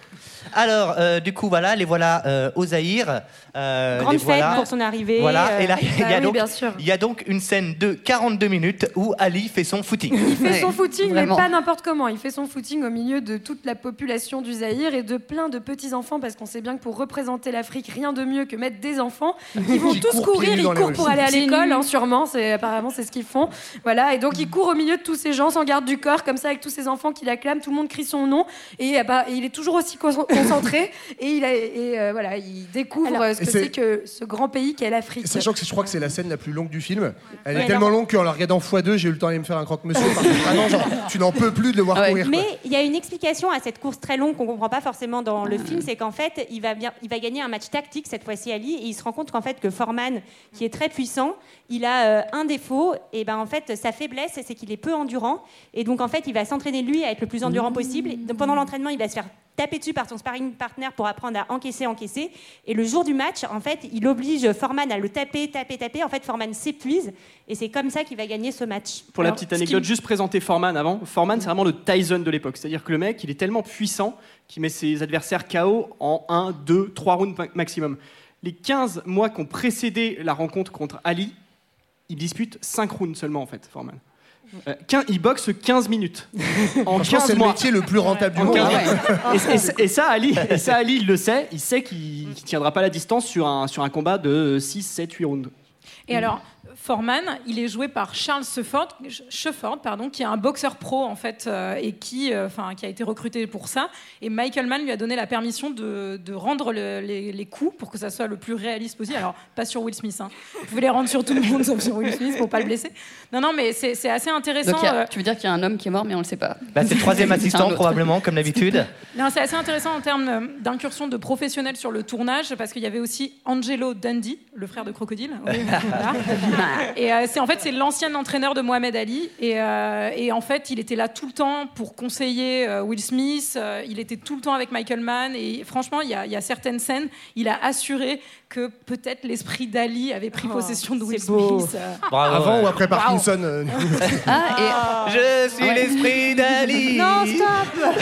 Alors, euh, du coup, voilà, les voilà euh, au Zaïre. euh, Grande les fête voilà. pour son arrivée. Voilà, euh, et là, il y, bah a oui, donc, bien sûr. il y a donc une scène de 42 minutes où Ali fait son footing. Il fait son footing, vraiment. mais pas n'importe comment. Il fait son footing au milieu de toute la population du Zaïre et de plein de petits-enfants, parce qu'on sait bien que pour représenter l'Afrique, rien de mieux que mettre des enfants. Ils vont tous courir, ils courent pour aller à l'école, hein, sûrement. Apparemment, c'est ce qu'ils font. Voilà, et donc il court au milieu de tous ces gens sans garde du corps, comme ça, avec tous ces enfants qui l'acclament, tout le monde crie son nom, et, eh ben, et il est toujours aussi con- (laughs) concentré, et, il a- et, euh, voilà, il découvre Alors- euh, ce que c'est- que ce grand pays qu'est l'Afrique. Sachant que je crois que c'est la scène la plus longue du film. Elle est Ouais, tellement alors- longue qu'en la regardant x2, j'ai eu le temps d'aller me faire un croque-monsieur. parce que Vraiment, genre, tu n'en peux plus de le voir ouais. courir. quoi. Mais il y a une explication à cette course très longue qu'on comprend pas forcément dans le film, c'est qu'en fait, il va, bien, il va gagner un match tactique cette fois-ci Ali, et il se rend compte qu'en fait que Foreman, qui est très puissant, il a euh, un défaut, et ben en fait sa faiblesse, c'est qu'il est peu endurant, et donc en fait il va s'entraîner lui à être le plus endurant possible. Donc, pendant l'entraînement, il va se faire taper dessus par son sparring partner pour apprendre à encaisser, encaisser, et le jour du match, en fait, il oblige Foreman à le taper, taper, taper. En fait, Foreman s'épuise, et c'est comme ça qu'il va gagner ce match. Pour la petite anecdote, juste présenter Foreman avant. Foreman, c'est vraiment le Tyson de l'époque. C'est-à-dire que le mec, il est tellement puissant qu'il met ses adversaires KO en 1, 2, 3 rounds ma- maximum. Les 15 mois qui ont précédé la rencontre contre Ali, il dispute 5 rounds seulement, en fait, Foreman. Euh, quin- il boxe 15 minutes. (laughs) En Franchement, 15 c'est le mois. métier le plus rentable du En monde. 15 hein. Et, et- et ça, Ali, (laughs) et ça, Ali, il le sait. Il sait qu'il ne tiendra pas la distance sur un, sur un combat de 6, 7, 8 rounds. Et alors, Foreman, il est joué par Charles Shefford, Shefford, pardon, qui est un boxeur pro en fait euh, et qui, euh, enfin, qui a été recruté pour ça. Et Michael Mann lui a donné la permission de, de rendre le- les, les coups pour que ça soit le plus réaliste possible. Alors, pas sur Will Smith. Hein. Vous pouvez les rendre sur tout le monde sauf sur Will Smith pour pas le blesser. Non, non, mais c'est c'est assez intéressant. Donc, a- euh, tu veux dire qu'il y a un homme qui est mort, mais on le sait pas. Bah, c'est le troisième (laughs) assistant, probablement, comme d'habitude. Non, c'est assez intéressant en termes d'incursion de professionnels sur le tournage, parce qu'il y avait aussi Angelo Dundee, le frère de Crocodile. Oui, (laughs) voilà. Et euh, c'est en fait c'est l'ancien entraîneur de Mohamed Ali et, euh, et en fait il était là tout le temps pour conseiller euh, Will Smith. euh, il était tout le temps avec Michael Mann et franchement il y a, il y a certaines scènes il a assuré que peut-être l'esprit d'Ali avait pris Oh, possession de Will. Smith. euh. Bravo, Avant ouais. ou après. Parkinson euh, (laughs) Ah, (laughs) Je suis Ouais. l'esprit d'Ali. (laughs) Non, stop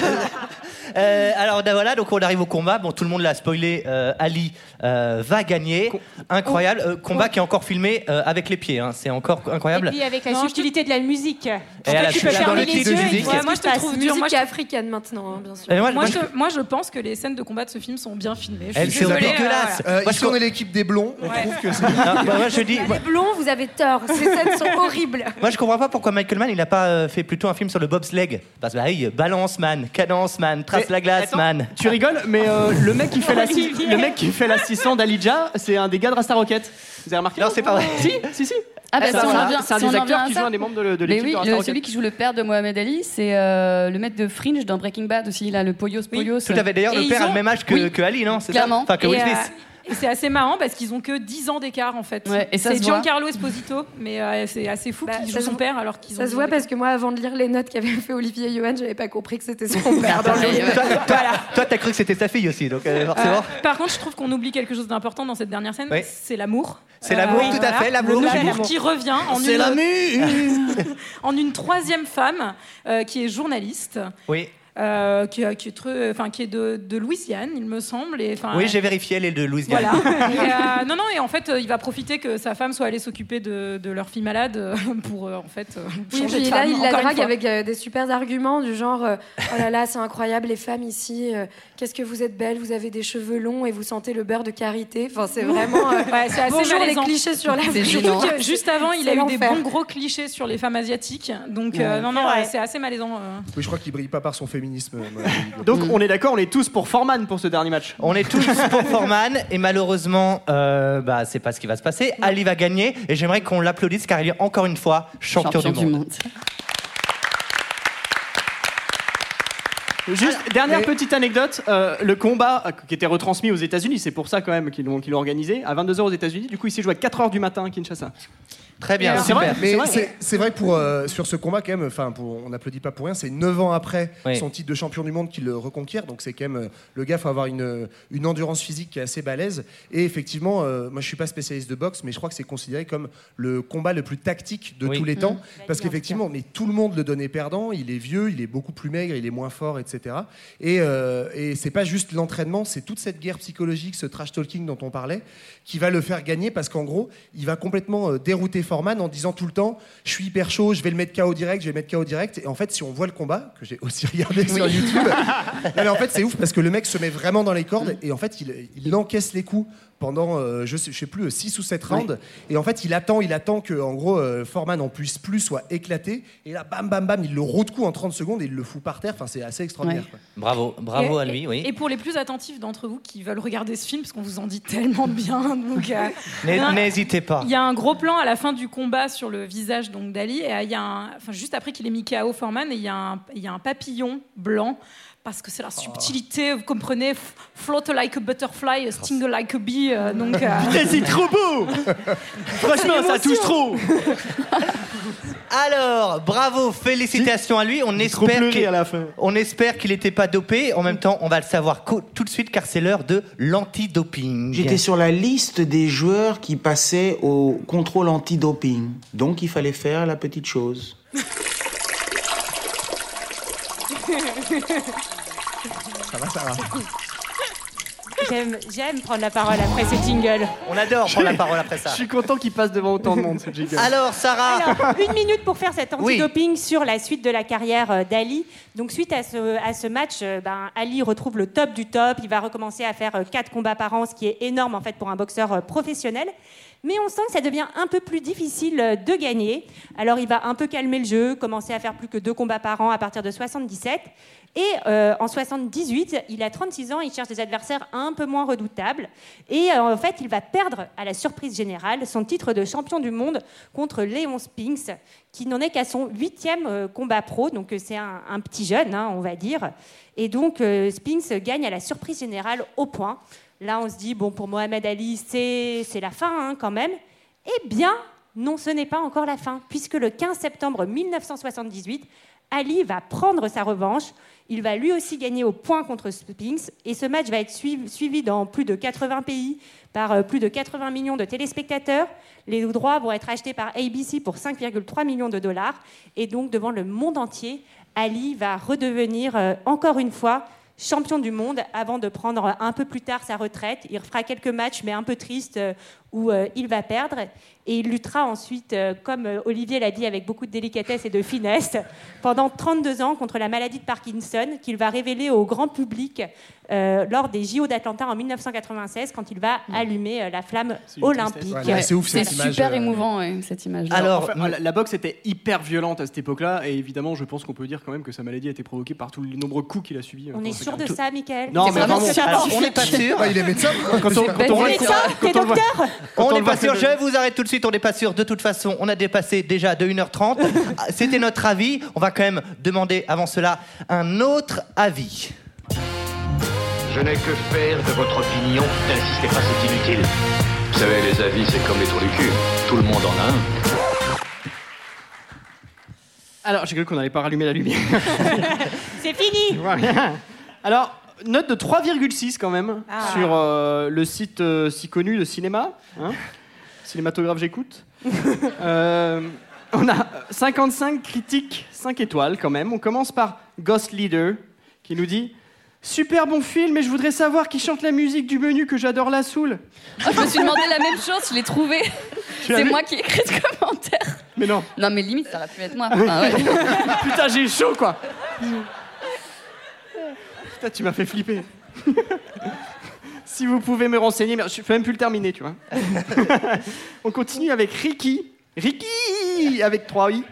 Euh, alors ben voilà, donc on arrive au combat. Bon, tout le monde l'a spoilé. euh, Ali euh, va gagner. Incroyable. Euh, combat qui est encore filmé euh, avec les pieds. hein. C'est encore Et incroyable. puis avec la Non, subtilité de la musique. Et la tu peux fermer les yeux et Ouais, moi, je te trouve dur. Moi, Musique je- africaine maintenant, hein, bien sûr. Et moi, Moi, moi, je, je- moi, je pense que les scènes de combat de ce film sont bien filmées. Elles sont euh, dégueulasses. euh, Moi, Ici, je- on est l'équipe des blonds. On Ouais. trouve que (laughs) c'est. Non, moi, je dis. Les blonds, vous avez tort. Ces scènes sont (laughs) horribles. Moi, je comprends pas pourquoi Michael Mann, il n'a pas euh, fait plutôt un film sur le bobsleigh. Parce que, bah, oui, balance man, cadence man, trace la glace man. Tu rigoles, mais le mec qui (laughs) fait la le mec qui fait l'assistant d'Alidja, c'est un des gars de Rasta Rocket. Vous avez remarqué Non, c'est pas vrai. (laughs) Si, si, si. Ah bah, si on voilà, en vient- c'est un si on des en acteurs vient à qui ça. joue un des membres de, de Mais l'équipe oui, de Rasta le- Rocket. celui qui joue le père de Mohamed Ali, c'est euh, le maître de Fringe dans Breaking Bad aussi, là, le Poyos Poyos. Tout à fait. D'ailleurs, Et le ils père a ont- le même âge que, Oui. que Ali, non C'est ça Clairement. Enfin, que Et, Will euh. Et c'est assez marrant parce qu'ils ont que 10 ans d'écart en fait. Ouais, et ça c'est. Giancarlo Esposito, mais euh, c'est assez fou Bah, qu'il joue son père alors qu'ils ont. Ça se 10 voit parce que moi, avant de lire les notes qu'avait fait Olivier Johan, j'avais pas compris que c'était son (laughs) père dans le ouais. (laughs) Toi, toi, toi, t'as cru que c'était sa fille aussi, donc euh, d'écart. forcément. Euh, par contre, je trouve qu'on oublie quelque chose d'important dans cette dernière scène, Oui. c'est l'amour. C'est l'amour, tout à fait, l'amour. L'amour qui revient en une, l'amour (laughs) en une troisième femme euh, qui est journaliste. Oui. Euh, qui, qui est, très- enfin, qui est de, de Louisiane, il me semble. Et, enfin, Oui, j'ai vérifié, elle est de Louisiane. Voilà. (laughs) Et, euh, non, non, et en fait, euh, il va profiter que sa femme soit allée s'occuper de, de leur fille malade euh, pour, euh, en fait, euh, Oui, changer puis de là, femme, il la drague avec euh, des super arguments du genre euh, Oh là là, c'est incroyable, les femmes ici, euh, qu'est-ce que vous êtes belles, vous avez des cheveux longs et vous sentez le beurre de karité. Enfin, c'est vraiment. euh, (laughs) Ouais, c'est assez Bonjour les clichés sur la que juste avant, il a eu des bons gros clichés sur les femmes asiatiques. Donc, euh, non, non, C'est vrai. ouais, c'est assez malaisant. euh. Oui, je crois qu'il brille pas par son féminisme. Moi. Donc on est d'accord, on est tous pour Foreman pour ce dernier match. On est tous pour (laughs) Foreman et malheureusement, euh, bah, c'est pas ce qui va se passer. Ali va gagner et j'aimerais qu'on l'applaudisse car il est encore une fois champion, du, monde. Juste dernière mais- petite anecdote, euh, le combat euh, qui était retransmis aux États-Unis, c'est pour ça quand même qu'ils l'ont qu'ils l'ont organisé à 22h aux États-Unis. Du coup, il s'est joué à 4h du matin à Kinshasa. Très bien, C'est vrai, super. Mais c'est vrai. pour euh, sur ce combat quand même. Enfin, on n'applaudit pas pour rien. C'est 9 ans après Oui. son titre de champion du monde qu'il le reconquiert. Donc c'est quand même euh, le gars faut avoir une une endurance physique qui est assez balèze. Et effectivement, euh, moi je suis pas spécialiste de boxe, mais je crois que c'est considéré comme le combat le plus tactique de Oui. tous les temps, parce qu'effectivement, mais tout le monde le donnait perdant. Il est vieux, il est beaucoup plus maigre, il est moins fort, etc. Et euh, et c'est pas juste l'entraînement, c'est toute cette guerre psychologique, ce trash talking dont on parlait, qui va le faire gagner parce qu'en gros, il va complètement euh, dérouter Foreman en disant tout le temps Je suis hyper chaud, je vais le mettre KO direct, je vais le mettre KO direct. Et en fait, si on voit le combat, que j'ai aussi (laughs) regardé sur YouTube, (laughs) non, mais en fait, c'est ouf parce que le mec se met vraiment dans les cordes et en fait, il, il encaisse les coups pendant, euh, je, sais, je sais plus, 6 ou 7 rounds. Et en fait, il attend, il attend que, en gros, euh, Foreman en puisse plus, soit éclaté. Et là, bam, bam, bam, il le roule de coup en 30 secondes et il le fout par terre. Enfin, c'est assez extraordinaire. Ouais. quoi. Bravo, bravo Et- à lui, oui. Et pour les plus attentifs d'entre vous qui veulent regarder ce film, parce qu'on vous en dit tellement de bien, (laughs) donc, euh, N'hésitez pas. Il y a un gros plan à la fin du combat sur le visage donc d'Ali, et euh, il y a un, enfin, juste après qu'il ait mis KO Foreman, et il y, a un, il y a un papillon blanc. Parce que c'est la subtilité, vous comprenez, float like a butterfly, sting like a bee. euh, donc, (laughs) euh, Putain, c'est trop beau (laughs) Franchement, ça touche trop Alors, bravo, félicitations à lui. On espère qu'il à la fin. on espère qu'il n'était pas dopé. En même temps, on va le savoir tout de suite car c'est l'heure de l'antidoping. J'étais sur la liste des joueurs qui passaient au contrôle anti-doping. Donc il fallait faire la petite chose. (laughs) Ça va, ça va. J'aime, j'aime prendre la parole après ce jingle. On adore prendre la parole après ça. Je suis content qu'il passe devant autant de monde, ce jingle. Alors, Sarah, Alors, une minute pour faire cet Oui. antidoping sur la suite de la carrière euh, d'Ali. Donc, suite à ce, à ce match, euh, ben, Ali retrouve le top du top. Il va recommencer à faire euh, quatre combats par an, ce qui est énorme en fait pour un boxeur euh, professionnel. Mais on sent que ça devient un peu plus difficile de gagner. Alors, il va un peu calmer le jeu, commencer à faire plus que deux combats par an à partir de 77. Et euh, en 78, il a 36 ans, il cherche des adversaires un peu moins redoutables. Et euh, en fait, il va perdre, à la surprise générale, son titre de champion du monde contre Léon Spinks, qui n'en est qu'à son huitième euh, combat pro. Donc c'est un, petit jeune, hein, on va dire. Et donc Spinks gagne à la surprise générale au point. Là, on se dit, bon, pour Mohamed Ali, c'est la fin hein, quand même. Eh bien, Non, ce n'est pas encore la fin, puisque le 15 septembre 1978, Ali va prendre sa revanche. Il va lui aussi gagner au point contre Spinks et ce match va être suivi, dans plus de 80 pays par euh, plus de 80 millions de téléspectateurs. Les droits vont être achetés par ABC pour 5,3 millions de dollars et donc devant le monde entier, Ali va redevenir euh, encore une fois champion du monde avant de prendre un peu plus tard sa retraite. Il fera quelques matchs mais un peu tristes euh, où euh, il va perdre. Et il luttera ensuite, euh, comme euh, Olivier l'a dit avec beaucoup de délicatesse et de finesse, (laughs) pendant 32 ans contre la maladie de Parkinson qu'il va révéler au grand public euh, lors des JO d'Atlanta en 1996 quand il va allumer euh, la flamme olympique. C'est super émouvant, ouais, cette image. Enfin, la, la boxe était hyper violente à cette époque-là, et évidemment, je pense qu'on peut dire quand même que sa maladie a été provoquée par tous les nombreux coups qu'il a subis. On est sûr de ça, Michael Non, mais vraiment Alors, on n'est pas sûr. Ah, il est médecin Quand on, quand on quand on On le n'est pas sûr, je vous arrête tout de suite, on n'est pas sûr. De toute façon, on a dépassé déjà de 1h30. Ah, (laughs) C'était notre avis. On va quand même demander avant cela un autre avis. Je n'ai que faire de votre opinion. N'insistez pas, c'est inutile. Vous savez, les avis, c'est comme les trous du cul. Tout le monde en a un. Alors, j'ai cru qu'on n'allait pas rallumer la lumière. (laughs) C'est fini Voilà. Alors, note de 3,6 quand même Ah. sur euh, le site euh, si connu de cinéma. hein. (laughs) Cinématographe, j'écoute. (laughs) Euh, on a 55 critiques 5 étoiles quand même. On commence par Ghost Leader qui nous dit Super bon film, et je voudrais savoir qui chante la musique du menu que j'adore la soul. (laughs) Je me suis demandé la même chose, je l'ai trouvé. C'est moi qui ai écrit ce commentaire. Mais non. Non, mais limite, ça aurait pu être moi. Ah ouais. Putain, j'ai chaud quoi. Putain, tu m'as fait flipper. (laughs) si vous pouvez me renseigner, mais je peux même plus le terminer, tu vois. (laughs) On continue avec Ricky. Ricky avec 3 i.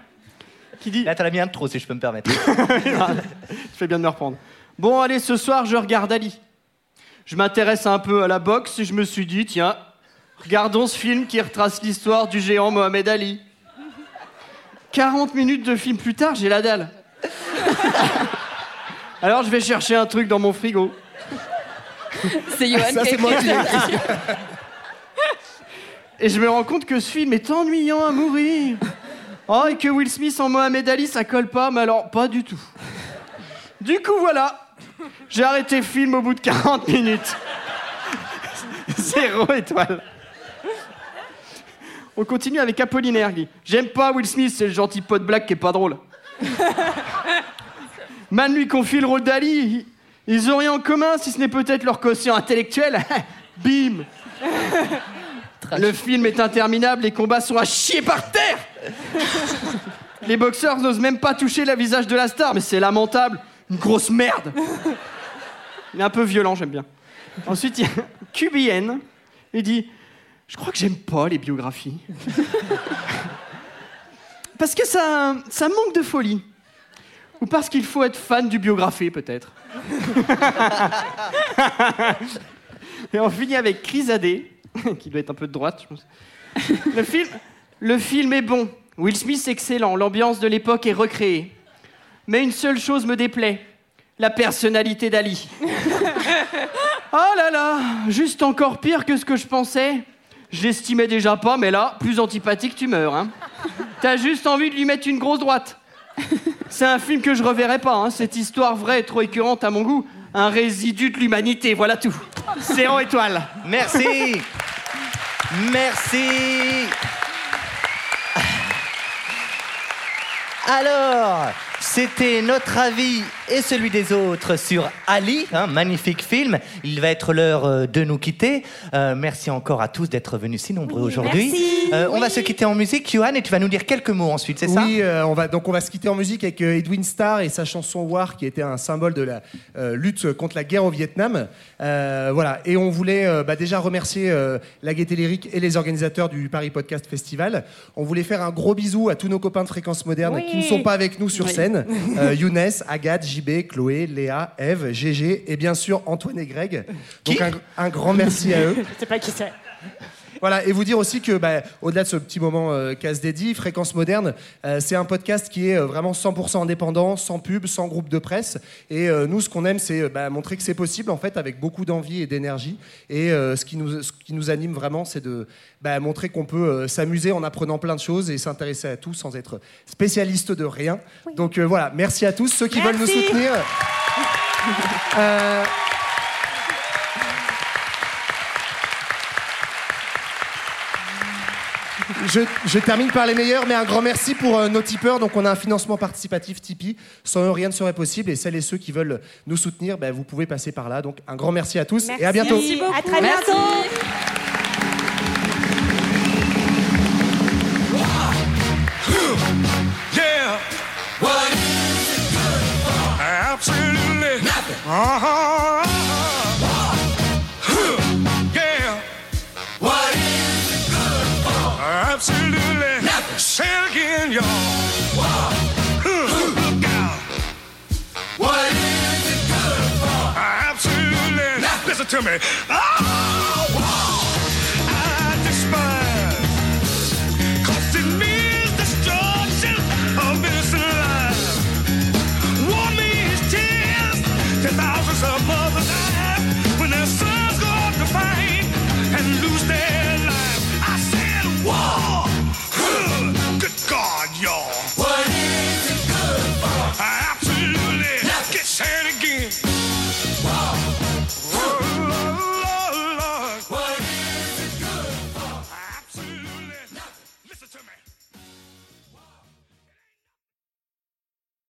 Qui dit. Là, t'en as mis un de trop, si je peux me permettre. (laughs) Tu fais bien de me reprendre. Bon, allez, ce soir, je regarde Ali. Je m'intéresse un peu à la boxe et je me suis dit, tiens, regardons ce film qui retrace l'histoire du géant Mohamed Ali. 40 minutes de film plus tard, j'ai la dalle. Alors, je vais chercher un truc dans mon frigo. (laughs) C'est Johan Ça, qui a c'est moi écrit qui l'ai ça. écrit. (laughs) Et je me rends compte que ce film est ennuyant à mourir. Oh, et que Will Smith en Mohamed Ali, ça colle pas, mais alors pas du tout. Du coup, voilà. J'ai arrêté le film au bout de 40 minutes. (laughs) Zéro étoile. On continue avec Apollinaire. J'aime pas Will Smith, c'est le gentil pote black qui est pas drôle. Man lui confie le rôle d'Ali. Ils ont rien en commun si ce n'est peut-être leur quotient intellectuel. (laughs) Bim Le film est interminable, les combats sont à chier par terre (laughs) Les boxeurs n'osent même pas toucher le visage de la star, mais c'est lamentable. Une grosse merde Il est un peu violent, j'aime bien. Ensuite, il y a (laughs) QBN. Il dit Je crois que j'aime pas les biographies. Parce que ça, ça manque de folie. Ou parce qu'il faut être fan du biographe, peut-être. (laughs) Et on finit avec Chris Adé, (laughs) qui doit être un peu de droite, je pense. Le film, le film est bon. Will Smith excellent. L'ambiance de l'époque est recréée. Mais une seule chose me déplaît la personnalité d'Ali. (laughs) Oh là là, juste encore pire que ce que je pensais. Je l'estimais déjà pas, mais là, plus antipathique, tu meurs. Hein. T'as juste envie de lui mettre une grosse droite. (laughs) C'est un film que je reverrai pas. hein. Cette histoire vraie est trop écœurante à mon goût. Un résidu de l'humanité, voilà tout. Zéro étoile. Merci. Merci. (laughs) Alors, c'était notre avis et celui des autres sur Ali, un magnifique film. Il va être l'heure euh, de nous quitter. Euh, merci encore à tous d'être venus si nombreux aujourd'hui. merci. Euh, on va se quitter en musique, Johan, et tu vas nous dire quelques mots ensuite, c'est ça Oui, euh, on va, donc on va se quitter en musique avec Edwin Starr et sa chanson War, qui était un symbole de la euh, lutte contre la guerre au Vietnam. Euh, voilà, et on voulait euh, bah, déjà remercier euh, la Gaieté Lyrique et les organisateurs du Paris Podcast Festival. On voulait faire un gros bisou à tous nos copains de Fréquence Moderne Oui. qui ne sont pas avec nous sur Oui. Scène. Euh, Younes, Agathe, JB, Chloé, Léa, Eve, GG et bien sûr Antoine et Greg. Donc un, un grand merci à eux. Je sais pas qui c'est. Voilà, et vous dire aussi que, bah, au-delà de ce petit moment euh, casse dédié, Fréquence Moderne, euh, c'est un podcast qui est euh, vraiment 100% indépendant, sans pub, sans groupe de presse. Et euh, nous, ce qu'on aime, c'est bah, montrer que c'est possible, en fait, avec beaucoup d'envie et d'énergie. Et euh, ce, qui nous, ce qui nous anime vraiment, c'est de bah, montrer qu'on peut euh, s'amuser en apprenant plein de choses et s'intéresser à tout sans être spécialiste de rien. Donc euh, voilà, merci à tous ceux qui veulent nous soutenir. (laughs) Je, je termine par les meilleurs, mais un grand merci pour euh, nos tipeurs. Donc, on a un financement participatif Tipeee. Sans eux, rien ne serait possible. Et celles et ceux qui veulent nous soutenir, ben, vous pouvez passer par là. Donc, un grand merci à tous et à bientôt. À très bientôt. Yeah. What? Is it good for? Absolutely nothing. Uh-huh. Again, y'all. Look out. What is it good for? Absolutely nothing. Listen to me. Oh,